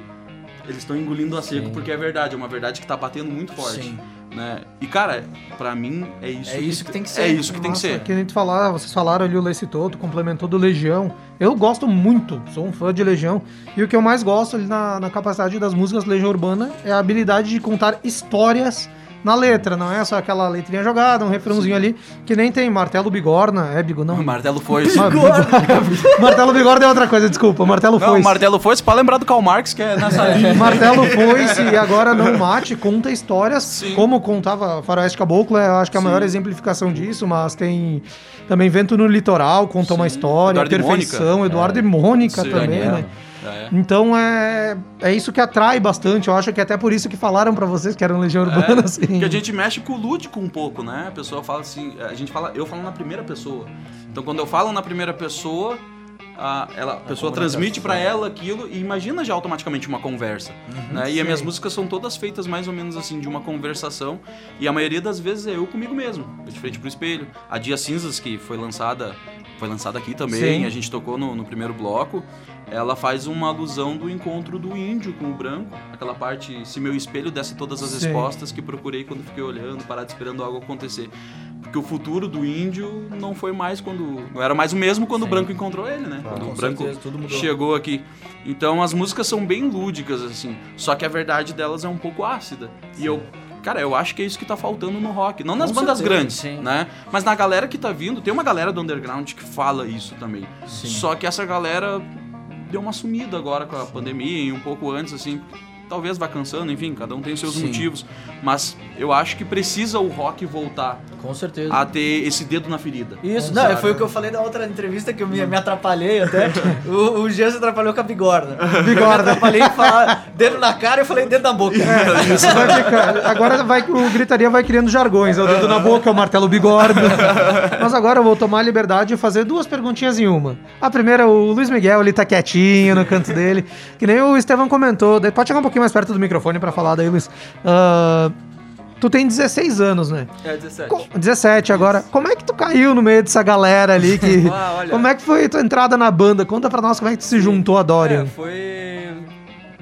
eles estão engolindo a seco Sim. porque é verdade, é uma verdade que tá batendo muito forte. Sim. Né? E cara, pra mim é isso. É isso que tem que ser. É isso que tem que Nossa, ser. Que a gente falar, vocês falaram ali o Lê citou, tu complementou do Legião. Eu gosto muito, sou um fã de Legião. E o que eu mais gosto ali na, na capacidade das músicas Legião Urbana é a habilidade de contar histórias na letra, não é só aquela letrinha jogada, um refrãozinho ali, que nem tem martelo bigorna, é bigo, não. Martelo foi. Ma- martelo bigorna é outra coisa, desculpa, martelo Não, foi. o martelo foi, você pode lembrar do Karl Marx, que é nessa linha. Martelo Foice e agora não mate, conta histórias, Sim. como contava Faroeste Caboclo, eu acho que é a Sim. maior exemplificação disso, mas tem também Vento no Litoral, conta uma Sim. história, Eduardo Perfeição. Eduardo e Mônica Sim. também, Daniel. né? É. Então é, é isso que atrai bastante, eu acho que é até por isso que falaram pra vocês que eram Legião Urbana, assim. Porque a gente mexe com o lúdico um pouco, né? A pessoa fala assim, a gente fala, eu falo na primeira pessoa. Então quando eu falo na primeira pessoa, a, ela, a pessoa transmite pra ela aquilo e imagina já automaticamente uma conversa. né? E as minhas músicas são todas feitas mais ou menos assim, de uma conversação. E a maioria das vezes é eu comigo mesmo, de frente pro espelho. A Dia Cinzas, que foi lançada, foi lançada aqui também, Sim. a gente tocou no, no primeiro bloco. Ela faz uma alusão do encontro do índio com o branco, aquela parte, se meu espelho desse todas as Sim. respostas que procurei quando fiquei olhando, parado esperando algo acontecer. Porque o futuro do índio não foi mais quando. Não era mais o mesmo quando o branco encontrou ele, né? Quando Com o branco certeza, chegou aqui. Então as músicas são bem lúdicas, assim. Só que a verdade delas é um pouco ácida. E eu. Cara, eu acho que é isso que tá faltando no rock. Não nas Com bandas certeza, grandes, sim. né? Mas na galera que tá vindo, tem uma galera do underground que fala isso também. Sim. Só que essa galera deu uma sumida agora com a pandemia e um pouco antes, assim. Talvez vá cansando, enfim, cada um tem seus Sim. motivos. Mas eu acho que precisa o rock voltar Com certeza. a ter esse dedo na ferida. Isso, não, foi o que eu falei na outra entrevista que eu me, me atrapalhei até. O, o Jean se atrapalhou com a bigorna. Bigorna. Eu me atrapalhei em falar dedo na cara e eu falei dedo na boca. Isso vai ficar. Agora vai, o gritaria vai criando jargões. É o dedo na boca, é o martelo bigorna. Mas agora eu vou tomar a liberdade de fazer duas perguntinhas em uma. A primeira, o Luiz Miguel, ele tá quietinho no canto dele. Que nem o Estevão comentou. Pode chegar um pouquinho mais perto do microfone pra falar daí, Luiz. Ah, tu tem 16 anos, né? É, 17. Co- 17 agora. Como é que tu caiu no meio dessa galera ali? Que... Ah, olha. Como é que foi a tua entrada na banda? Conta pra nós como é que tu se juntou a Dorian. É, foi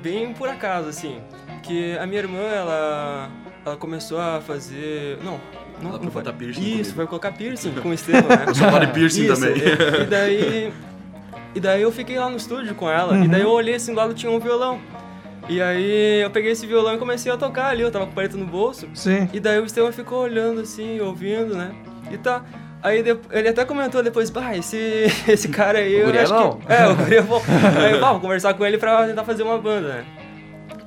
bem por acaso, assim. Que a minha irmã, ela, ela começou a fazer. Não, não, Ela não foi piercing Isso, comigo. foi colocar piercing com o Estevam, né? Body piercing Isso, também. E, e daí. E daí eu fiquei lá no estúdio com ela. Uhum. E daí eu olhei assim, do lado tinha um violão. E aí eu peguei esse violão e comecei a tocar ali, eu tava com o palito no bolso. Sim. E daí o Estevam ficou olhando assim, ouvindo, né? E tá. Aí ele até comentou depois, bah, esse, esse cara aí. O eu é acho bom." que. É, o guri é bom. aí bah, vou conversar com ele pra tentar fazer uma banda, né?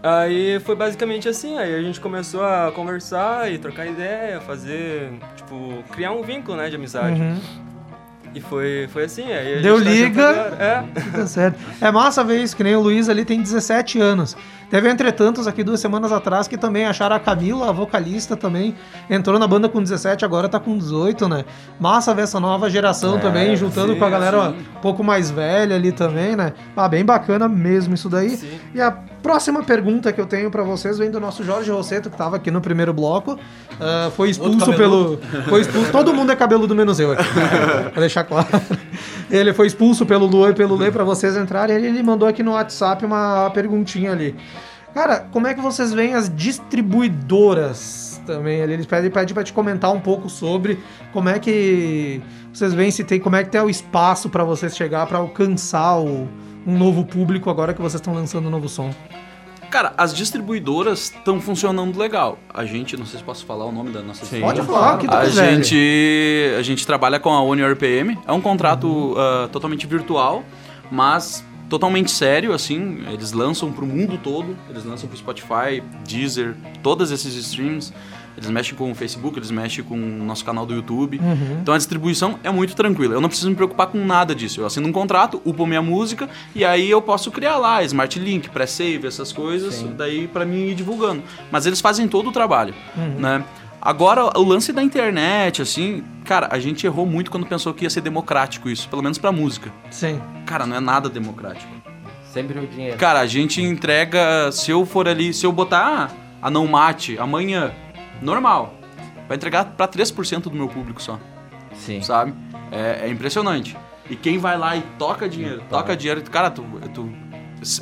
Aí foi basicamente assim, aí a gente começou a conversar e trocar ideia, fazer, tipo, criar um vínculo, né, de amizade. Uhum. E foi, foi assim, aí Deu tá liga. É. Tá certo. É massa ver isso, que nem o Luiz ali tem 17 anos. Teve entretantos aqui duas semanas atrás que também acharam a Camila, a vocalista também, entrou na banda com 17, agora tá com 18, né? Massa ver essa nova geração É, também, juntando sim, com a galera sim. um pouco mais velha ali também, né? Ah, bem bacana mesmo isso daí. Sim. E a próxima pergunta que eu tenho pra vocês vem do nosso Jorge Rosseto, que tava aqui no primeiro bloco. Ah, foi expulso pelo. Foi expulso. Todo mundo é cabeludo menos eu aqui. pra deixar claro. Ele foi expulso pelo Luan e pelo Lê pra vocês entrarem. Ele, ele mandou aqui no WhatsApp uma perguntinha ali. Cara, como é que vocês veem as distribuidoras também? Ele ele pede, pra te comentar um pouco sobre como é que vocês veem se tem, como é que tem o espaço pra vocês chegar pra alcançar o, um novo público agora que vocês estão lançando um novo som. Cara, as distribuidoras estão funcionando legal. A gente, não sei se posso falar o nome da nossa Pode falar o que tu a quiser. gente, a gente trabalha com a One RPM. É um contrato ah, totalmente virtual, mas totalmente sério, assim. Eles lançam pro mundo todo. Eles lançam pro Spotify, Deezer, todos esses streams. Eles mexem com o Facebook, eles mexem com o nosso canal do YouTube. Uhum. Então a distribuição é muito tranquila. Eu não preciso me preocupar com nada disso. Eu assino um contrato, upo minha música e aí eu posso criar lá Smart Link, pré-save, essas coisas, daí pra mim ir divulgando. Mas eles fazem todo o trabalho, né? Agora, o lance da internet, assim, cara, a gente errou muito quando pensou que ia ser democrático isso, pelo menos pra música. Sim. Cara, não é nada democrático. Sempre o dinheiro. Cara, a gente entrega, se eu for ali, se eu botar ah, a não mate amanhã, normal, vai entregar pra 3% do meu público só Sim. sabe? É, é impressionante. E quem vai lá e toca dinheiro, toca dinheiro, cara, tu, tu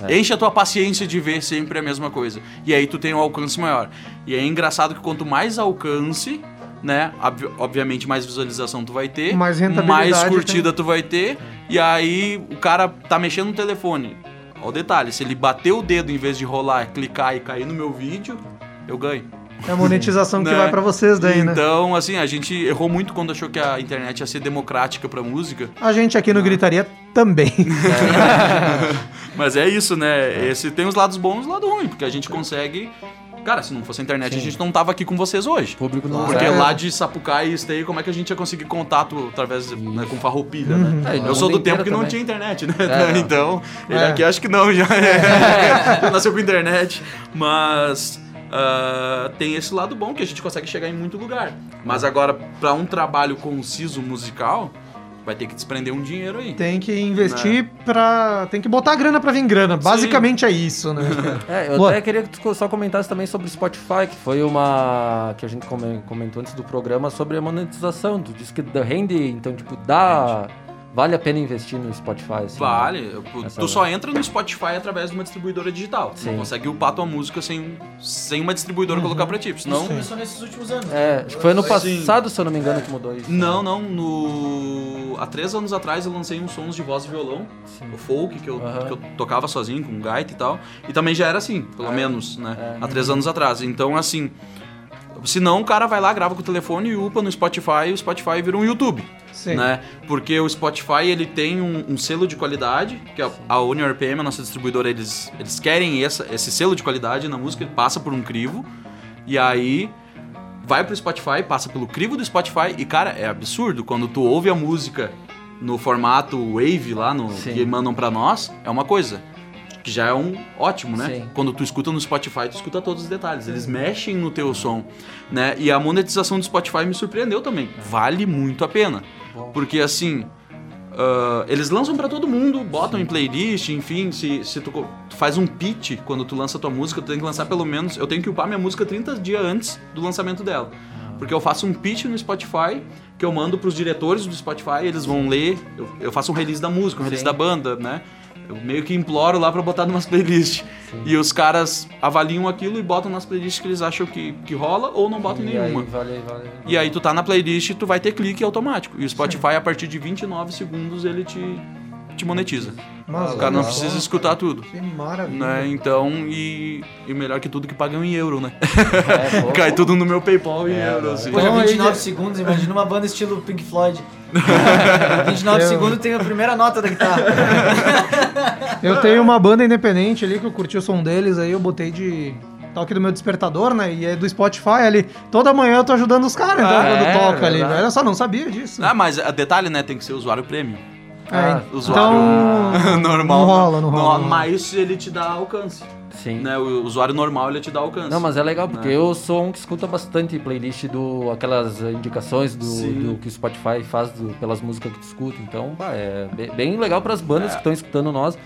enche a tua paciência de ver sempre a mesma coisa. E aí tu tem um alcance maior. E é engraçado que quanto mais alcance, né, ob- obviamente mais visualização tu vai ter, Mais rentabilidade mais curtida tu vai ter, e aí o cara tá mexendo no telefone. Ó o detalhe, se ele bater o dedo em vez de rolar, clicar e cair no meu vídeo, eu ganho. É a monetização que Né? vai pra vocês daí, né? Então, assim, a gente errou muito quando achou que a internet ia ser democrática pra música. A gente aqui no Gritaria também. Mas é isso, né? Esse tem os lados bons e os lados ruins, porque a gente consegue. Cara, se não fosse a internet, a gente não tava aqui com vocês hoje. público não Porque é. lá de Sapucaí e Estaí, como é que a gente ia conseguir contato através né, com farroupilha, né? É, e no Eu sou do tempo que não também. tinha internet, né? É, não. então, ele É. aqui acho que não, já, já nasceu com internet. Mas ah, tem esse lado bom que a gente consegue chegar em muito lugar. Mas agora, pra um trabalho conciso musical, vai ter que desprender um dinheiro aí. Tem que investir pra. Tem que botar a grana pra vir grana. Basicamente é isso, né? É, eu Boa. até queria que tu só comentasse também sobre o Spotify, que foi uma. que a gente come- comentou antes do programa sobre a monetização. Tu disse que rende, então, tipo, dá. Vale a pena investir no Spotify? Assim, Vale. né? Tu- Essa- Tu só entra no Spotify através de uma distribuidora digital. Tu Sim. não consegue upar tua música sem, sem uma distribuidora colocar pra ti. Senão. Isso começou nesses últimos anos. É, acho que foi ano Sim. passado, se eu não me engano, que mudou isso. Não, não. No... Há três anos atrás eu lancei uns sons de voz e violão. O folk, que eu, Aham. que eu tocava sozinho, com gaita e tal. E também já era assim, pelo é? menos, né? É. Há três anos atrás. Então, assim. Se não, o cara vai lá, grava com o telefone e upa no Spotify e o Spotify vira um YouTube. Sim. Né? Porque o Spotify ele tem um, um selo de qualidade, que a, a Union RPM, a nossa distribuidora, eles, eles querem essa, esse selo de qualidade na música, ele passa por um crivo, e aí vai pro Spotify, passa pelo crivo do Spotify, e cara, é absurdo, quando tu ouve a música no formato Wave lá, no, Sim. que mandam pra nós, é uma coisa. Que já é um ótimo, né? Sim. Quando tu escuta no Spotify, tu escuta todos os detalhes. Eles mexem no teu som, né? E a monetização do Spotify me surpreendeu também. Vale muito a pena. Porque assim, ah, eles lançam pra todo mundo, botam em playlist, enfim, se, se tu, tu faz um pitch quando tu lança tua música, tu tem que lançar pelo menos, eu tenho que upar minha música 30 dias antes do lançamento dela. Porque eu faço um pitch no Spotify que eu mando pros diretores do Spotify, eles vão ler, eu, eu faço um release da música, um release Sim. da banda, né? Eu meio que imploro lá pra botar numas playlists. E os caras avaliam aquilo e botam nas playlists que eles acham que, que rola ou não botam E aí, nenhuma. vale, vale. E aí tu tá na playlist, tu vai ter clique automático. E o Spotify, a partir de 29 segundos, ele te, te monetiza. Mas o cara não precisa só, escutar tudo. Que maravilha. Né? Então, e, e melhor que tudo que pagam em euro, né? É, pô. Cai tudo no meu PayPal em É, euro, assim. Então, 29 aí- segundos, imagina uma banda estilo Pink Floyd. 29 Eu- segundos tem a primeira nota da guitarra. Eu tenho uma banda independente ali que eu curti o som deles, aí eu botei de toque do meu despertador, né? E é do Spotify ali. Toda manhã eu tô ajudando os caras, então, Ah, quando é, toca ali. verdade. Olha só, não sabia disso. Ah, mas a detalhe, né? Tem que ser usuário premium. É, Usuário então, normal. Não rola, não rola. Mas ele te dá alcance. Sim. Né? O usuário normal, ele te dá alcance. Não, mas é legal, porque Né? eu sou um que escuta bastante playlist do. aquelas indicações do, do que o Spotify faz do- pelas músicas que tu escuta. Então, bah, é bem, bem legal para as bandas que estão escutando nós.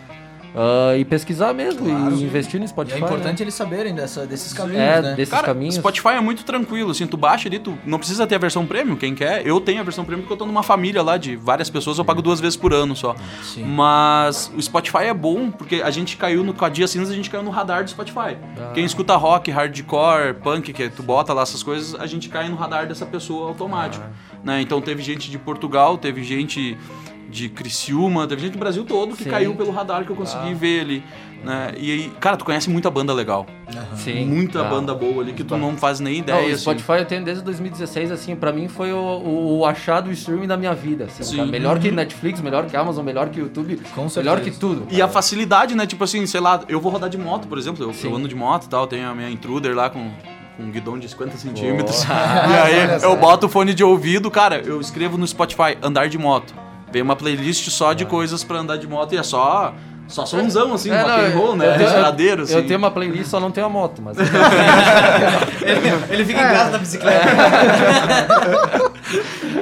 Ah, e pesquisar mesmo, Claro. e investir no E Spotify. é importante eles saberem dessa, desses caminhos, É, né? desses Cara, caminhos. Spotify é muito tranquilo, assim, tu baixa ali, tu não precisa ter a versão premium, quem quer. Eu tenho a versão premium porque eu tô numa família lá de várias pessoas, eu pago duas vezes por ano só. Sim. Mas o Spotify é bom porque a gente caiu no com a Dia Cinza, a gente caiu no radar do Spotify. Ah. Quem escuta rock, hardcore, punk, que tu bota lá essas coisas, a gente cai no radar dessa pessoa automático. Ah. Né? Então teve gente de Portugal, teve gente de Criciúma, teve gente do Brasil todo que Sim. caiu pelo radar que eu consegui Ah. ver ali. Né? E aí, cara, tu conhece muita banda legal. Sim. Muita Ah. banda boa ali que tu não faz nem Não, ideia. o assim. Spotify eu tenho desde 2016, assim, pra mim foi o, o, o achado streaming da minha vida. Assim, Sim. cara. Melhor que Netflix, melhor que Amazon, melhor que YouTube, Com melhor que tudo. E a facilidade, né? Tipo assim, sei lá, eu vou rodar de moto, por exemplo. Eu, eu ando de moto e tal, tenho a minha intruder lá com, com um guidão de 50 centímetros. E aí eu boto o fone de ouvido, cara, eu escrevo no Spotify andar de moto. Vem uma playlist só de coisas pra andar de moto e é só. Só sonzão, assim, É, rock não, and roll, eu- né? eu tenho- Geladeiro, assim. Eu tenho uma playlist, só não tenho a moto, mas. Ele, ele fica em casa na bicicleta.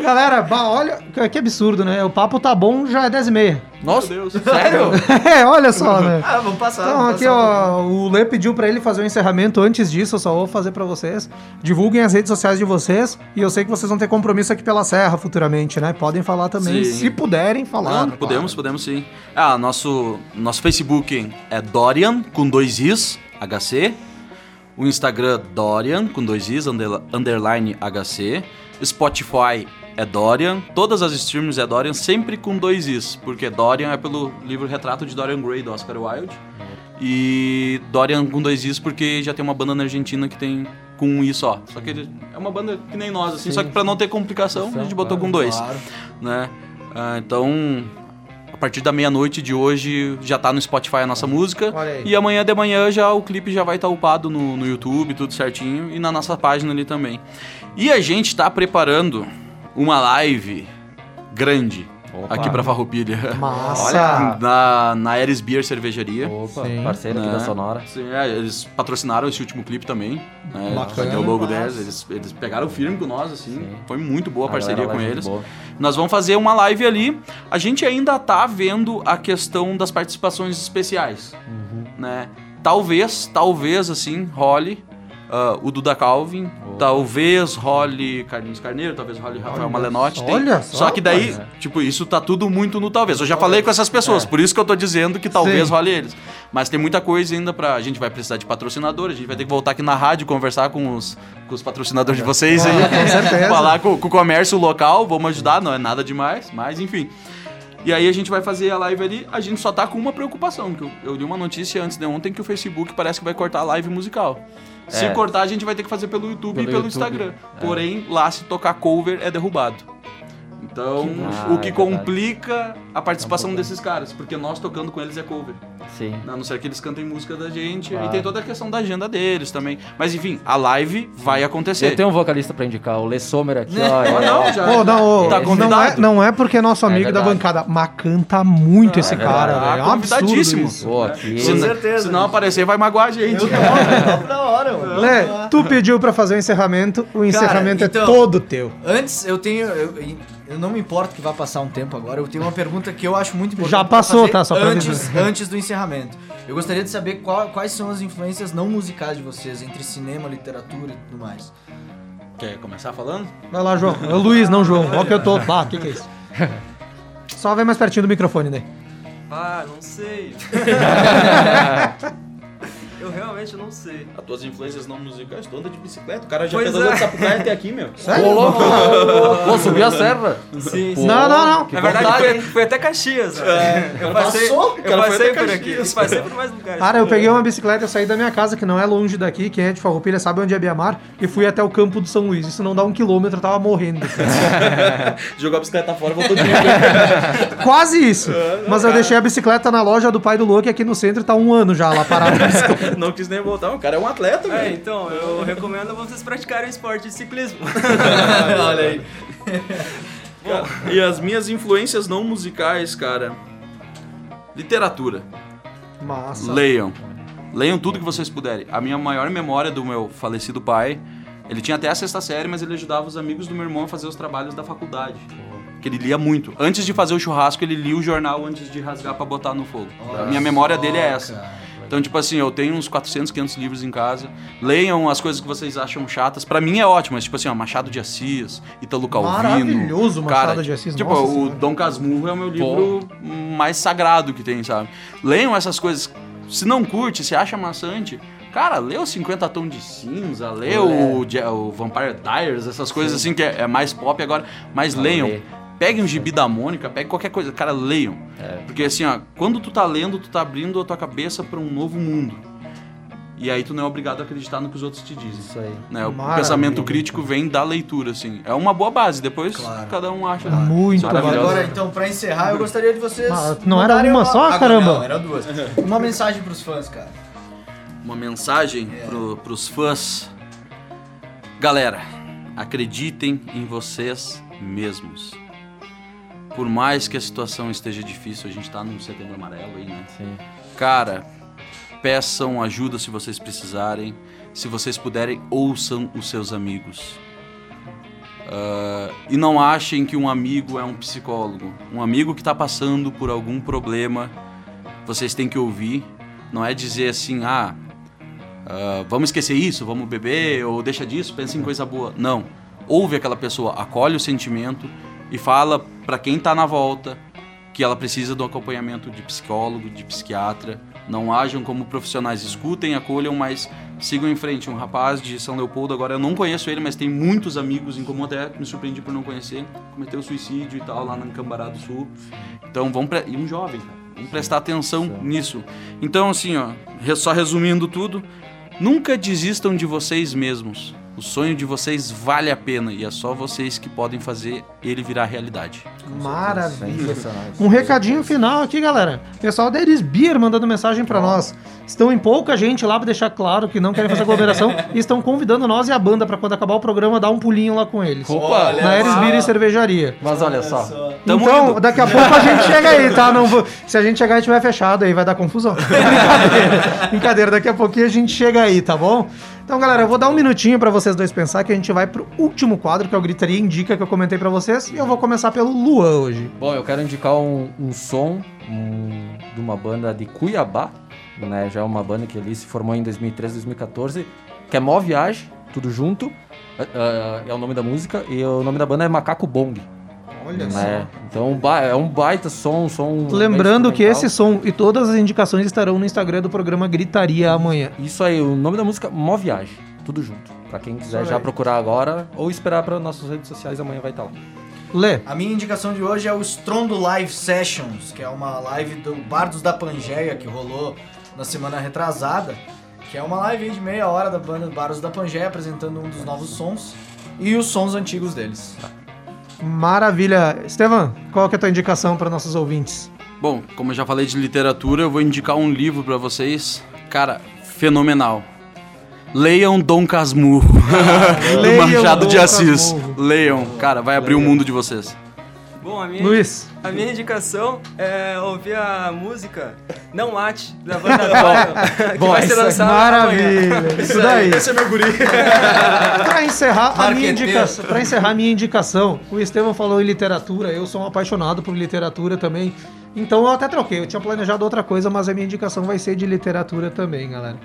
Galera, bah, olha, que- absurdo, né? O papo tá bom, já é 10 e meia. Nossa, Meu Deus. sério? É, olha só, né? Ah, vamos passar. Então, vamos aqui, passar um ó, o Lê pediu pra ele fazer o encerramento. Antes disso, eu só vou fazer pra vocês. Divulguem as redes sociais de vocês. E eu sei que vocês vão ter compromisso aqui pela Serra futuramente, né? Podem falar também, Sim. se puderem falar. Ah, podemos, podemos sim. Ah, nosso, nosso Facebook é Dorian, com dois Is, HC. O Instagram Dorian, com dois Is, under- underline HC. Spotify é Dorian. Todas as streams é Dorian, sempre com dois Is. Porque Dorian é pelo livro Retrato de Dorian Gray, do Oscar Wilde. E Dorian com dois Is porque já tem uma banda na Argentina que tem com um I só. Só que ele é uma banda que nem nós, assim. Sim. Só que pra não ter complicação, a gente botou com dois Claro. né? Ah, então, partir da meia-noite de hoje já tá no Spotify a nossa música. E amanhã de manhã já o clipe já vai estar upado no, no YouTube, tudo certinho, e na nossa página ali também. E a gente tá preparando uma live grande Opa. aqui pra Farroupilha. Massa! na, na Ares Beer Cervejaria. Opa, Sim. parceiro aqui Né? da Sonora. Sim, é, eles patrocinaram esse último clipe também. Né? Bacana. O logo deles. Eles, eles pegaram firme com nós, assim. Sim. Foi muito boa a A parceria com eles. muito boa. Nós vamos fazer uma live ali. A gente ainda tá vendo a questão das participações especiais, Uhum. né? Talvez, talvez assim, role ah, o Duda Calvin Talvez role Carlinhos Carneiro, talvez role Rafael Malenotti. olha só, só, que daí, cara. tipo, isso tá tudo muito no talvez. Eu já falei com essas pessoas, por isso que eu tô dizendo que talvez Sim. role eles. Mas tem muita coisa ainda pra. A gente vai precisar de patrocinador, a gente vai ter que voltar aqui na rádio conversar com os, com os patrocinadores de vocês aí. Ah, com certeza. Falar com, com o comércio local, vamos ajudar, não é nada demais, mas enfim. E aí a gente vai fazer a live ali, a gente só tá com uma preocupação, que eu, eu li uma notícia antes de ontem que o Facebook parece que vai cortar a live musical. Se É. cortar, a gente vai ter que fazer pelo YouTube Pelo e pelo YouTube, Instagram. é. Porém, lá se tocar cover é derrubado. Então, Ah, o que é verdade. complica a participação É um desses caras, porque nós tocando com eles é cover. Sim. A não ser que eles cantem música da gente. Claro. E tem toda a questão da agenda deles também. Mas enfim, a live vai acontecer. Eu tenho um vocalista pra indicar, o Le Sommer aqui, ó. Ah, é- não, já. Ô, não, ô, Tá não, é, não é porque é nosso amigo da verdade. bancada, mas canta muito esse é cara, verdade. velho. É um convidadíssimo. isso. Pô, aqui. Se, Com certeza. se não aparecer, vai magoar a gente. Top da hora, mano. Lê, tu pediu pra fazer o encerramento, o encerramento então- é todo teu. Antes, eu tenho. Eu, eu não me importo que vá passar um tempo agora. Eu tenho uma pergunta que eu acho muito importante. Já passou, fazer tá? Só pra antes, antes do encerramento. Eu gostaria de saber qual- quais são as influências não musicais de vocês, entre cinema, literatura e tudo mais. Quer começar falando? Vai lá, João. É o Luiz, não João. Ó que eu tô. Ah, o que que é isso? Só vem mais pertinho do microfone, né? Ah, não sei. eu realmente não sei. As tuas influências não musicais, tu anda de bicicleta. O cara já Pois pedalou é. de Sapucaia até aqui, meu. Sério? Ô, louco! Pô, subiu a serra. Sim, sim. Não, não, não. Na verdade, foi, foi até Caxias. né? eu passei, passou, eu passei por Caxias. aqui. Passei por mais lugares. Cara, eu peguei uma bicicleta, eu saí da minha casa, que não é longe daqui, quem é de Farroupilha sabe onde é Biamar, e fui até o campo do São Luís. Isso não dá um quilômetro, eu tava morrendo. Jogou a bicicleta fora, voltou de novo. Quase isso. Mas eu deixei a bicicleta na loja do pai do Luke aqui no centro e tá um ano já lá parado. Não quis nem voltar. O cara é um atleta, É, velho. então, eu recomendo vocês praticarem esporte de ciclismo. Olha aí. Cara, e as minhas influências não musicais, cara. Literatura. Massa. Leiam. Leiam tudo que vocês puderem. A minha maior memória do meu falecido pai, ele tinha até a sexta série, mas ele ajudava os amigos do meu irmão a fazer os trabalhos da faculdade. Que ele lia muito. Antes de fazer o churrasco, ele lia o jornal antes de rasgar pra botar no fogo. a minha memória dele é essa. Então, tipo assim, eu tenho uns 400, 500 livros em casa. Leiam as coisas que vocês acham chatas. Pra mim é ótimo, mas tipo assim, ó, Machado de Assis, Ítalo Calvino. Maravilhoso, Machado cara, de Assis, Tipo, nossa o senhora. Dom Casmurro é o meu livro mais sagrado que tem, sabe? Leiam essas coisas. Se não curte, se acha maçante, cara, lê o 50 Tons de Cinza, lê o, Je- o Vampire Diaries, essas coisas assim que é, é mais pop agora, mas leiam. lê. Peguem um gibi da Mônica, pegue qualquer coisa, cara, leiam. Porque assim, ó, quando tu tá lendo, tu tá abrindo a tua cabeça pra um novo mundo. E aí tu não é obrigado a acreditar no que os outros te dizem. Isso aí. Né? O Maravilha. pensamento crítico vem da leitura, assim. É uma boa base, depois Claro. cada um acha. Muito Maravilhoso. maravilhoso. Agora, então, pra encerrar, eu gostaria de vocês. Ah, não era mandarem uma só, Agora, caramba? Não, eram duas. Uma mensagem pros fãs, cara. uma mensagem pro, pros fãs. Galera, acreditem em vocês mesmos. Por mais que a situação esteja difícil, a gente tá num setembro amarelo aí, né? Sim. Cara, peçam ajuda se vocês precisarem. Se vocês puderem, ouçam os seus amigos. Ah, e não achem que um amigo é um psicólogo. Um amigo que está passando por algum problema, vocês têm que ouvir. Não é dizer assim, ah, ah, vamos esquecer isso, vamos beber, ou deixa disso, pensa em coisa boa. Não. Ouve aquela pessoa, acolhe o sentimento e fala para quem tá na volta que ela precisa do acompanhamento de psicólogo, de psiquiatra. Não ajam como profissionais, escutem, acolham, mas sigam em frente. Um rapaz de São Leopoldo, agora eu não conheço ele, mas tem muitos amigos em comum, até me surpreendi por não conhecer. Cometeu suicídio e tal lá na Cambará do Sul. Então vamos. Pre... E um jovem, cara. Vamos prestar atenção nisso. Então, assim, ó, só resumindo tudo, nunca desistam de vocês mesmos. O sonho de vocês vale a pena e é só vocês que podem fazer ele virar realidade. Maravilha. Um recadinho final aqui, galera. Pessoal da Eris Beer mandando mensagem pra nós. Estão em pouca gente lá pra deixar claro que não querem fazer aglomeração e estão convidando nós e a banda pra quando acabar o programa dar um pulinho lá com eles. Opa! Na Eris Beer e Cervejaria. Mas olha só, Tamo então, indo. daqui a pouco a gente chega aí, tá? Não vou- Se a gente chegar e tiver fechado aí, vai dar confusão. Brincadeira. Brincadeira, daqui a pouquinho a gente chega aí, tá bom? Então, galera, eu vou dar um minutinho pra vocês dois pensar que a gente vai pro último quadro, que é o Gritaria Indica, que eu comentei pra vocês. E eu vou começar pelo Luan hoje. Bom, eu quero indicar um, um som um, de uma banda de Cuiabá, né? Já é uma banda que ali se formou em 2013, 2014, que é Mó Viagem. tudo junto. É- é o nome da música. E o nome da banda é Macaco Bong. Olha É, então é um baita som, som. Lembrando que esse som e todas as indicações estarão no Instagram do programa Gritaria amanhã. Isso aí, o nome da música Mó Viagem. Tudo junto. Pra quem quiser já procurar agora ou esperar para nossas redes sociais, amanhã vai estar lá. Lê. A minha indicação de hoje é o Strondo Live Sessions, que é uma live do Bardos da Pangeia que rolou na semana retrasada, que é uma live aí de meia hora da banda Bardos da Pangeia apresentando um dos novos sons e os sons antigos deles. Maravilha. Estevam, qual que é a tua indicação para nossos ouvintes? Bom, como eu já falei de literatura, eu vou indicar um livro pra vocês. Cara, fenomenal. Leiam Dom Casmurro, do Leiam Machado de Dom Assis. Casmurro. Leiam, cara, vai abrir o mundo de vocês. Bom, a minha, Luiz. a minha indicação é ouvir a música Não Mate, da banda Dorian, que Bom, vai ser isso é lançada amanhã. Maravilha. Isso daí. Esse é meu guri. Pra encerrar, a minha indicação, pra encerrar a minha indicação, o Estevam falou em literatura, eu sou um apaixonado por literatura também. Então eu até troquei, eu tinha planejado outra coisa, mas a minha indicação vai ser de literatura também, galera.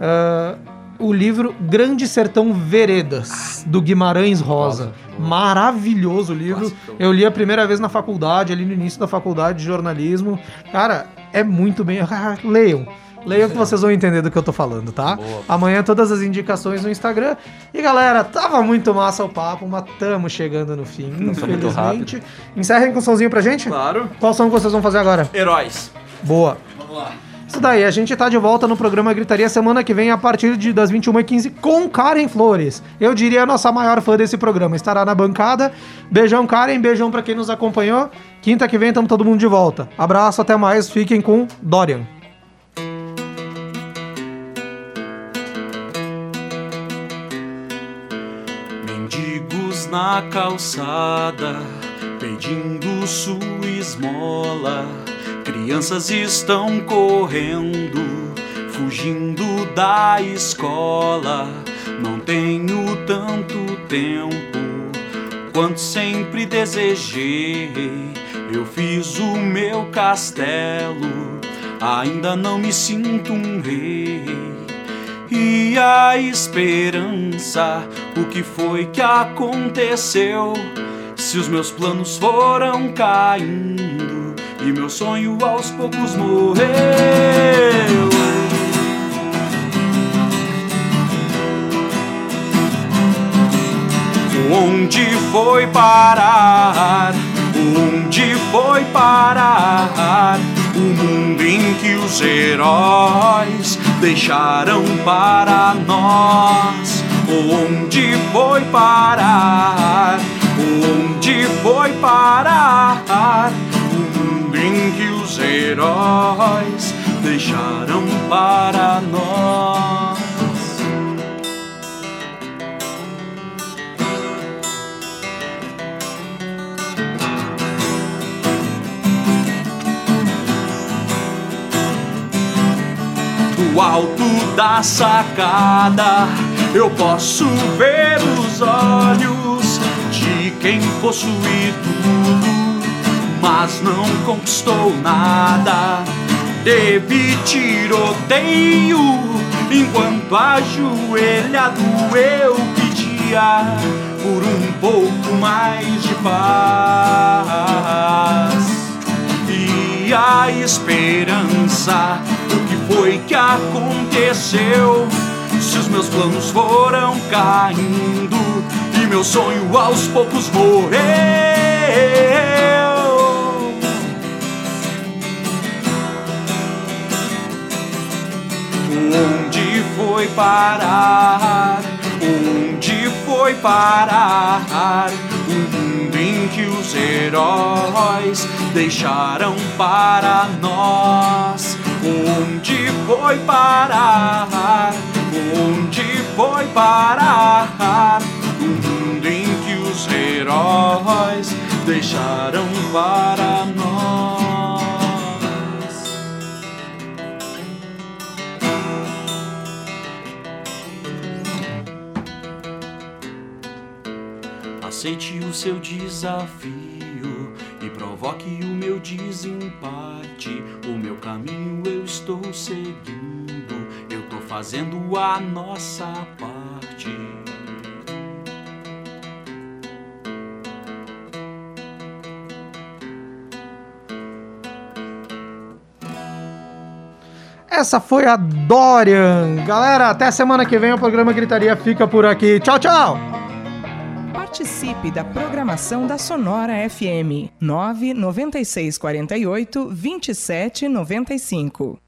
Ah, o livro Grande Sertão Veredas, do Guimarães Rosa. Maravilhoso o livro. Eu li a primeira vez na faculdade, ali no início da faculdade de jornalismo. Cara, é muito bem. Ah, Leiam. Leiam que vocês vão entender do que eu tô falando, tá? Amanhã todas as indicações no Instagram. E galera, tava muito massa o papo, mas tamo chegando no fim, infelizmente. Encerrem com um somzinho pra gente? Claro. Qual som que vocês vão fazer agora? Heróis. Boa. Vamos lá. Isso daí, a gente tá de volta no programa Gritaria semana que vem a partir de, das 21h15 com Karen Flores. Eu diria a nossa maior fã desse programa. Estará na bancada. Beijão, Karen. Beijão pra quem nos acompanhou. Quinta que vem tamo todo mundo de volta. Abraço, até mais. Fiquem com Dorian. Mendigos na calçada, pedindo sua esmola. Crianças estão correndo, fugindo da escola. Não tenho tanto tempo quanto sempre desejei. Eu fiz o meu castelo, ainda não me sinto um rei. E a esperança, o que foi que aconteceu? Se os meus planos foram caindo e meu sonho aos poucos morreu. Onde foi parar? Onde foi parar? O mundo em que os heróis deixaram para nós. Onde foi parar? Onde foi parar? Em que os heróis deixaram para nós. Do alto da sacada eu posso ver os olhos de quem possui tudo, mas não conquistou nada. Teve tiroteio enquanto ajoelhado eu pedia por um pouco mais de paz e a esperança. O que foi que aconteceu? Se os meus planos foram caindo e meu sonho aos poucos morreu. Foi parar? Onde foi parar? O mundo em que os heróis deixaram para nós. Onde foi parar? Onde foi parar? O mundo em que os heróis deixaram para nós. aceite o seu desafio e provoque o meu desempate. O meu caminho eu estou seguindo, eu tô fazendo a nossa parte. Essa foi a Dorian. Galera, até semana que vem o programa Gritaria fica por aqui. Tchau, tchau! Participe da programação da Sonora FM 99648 2795.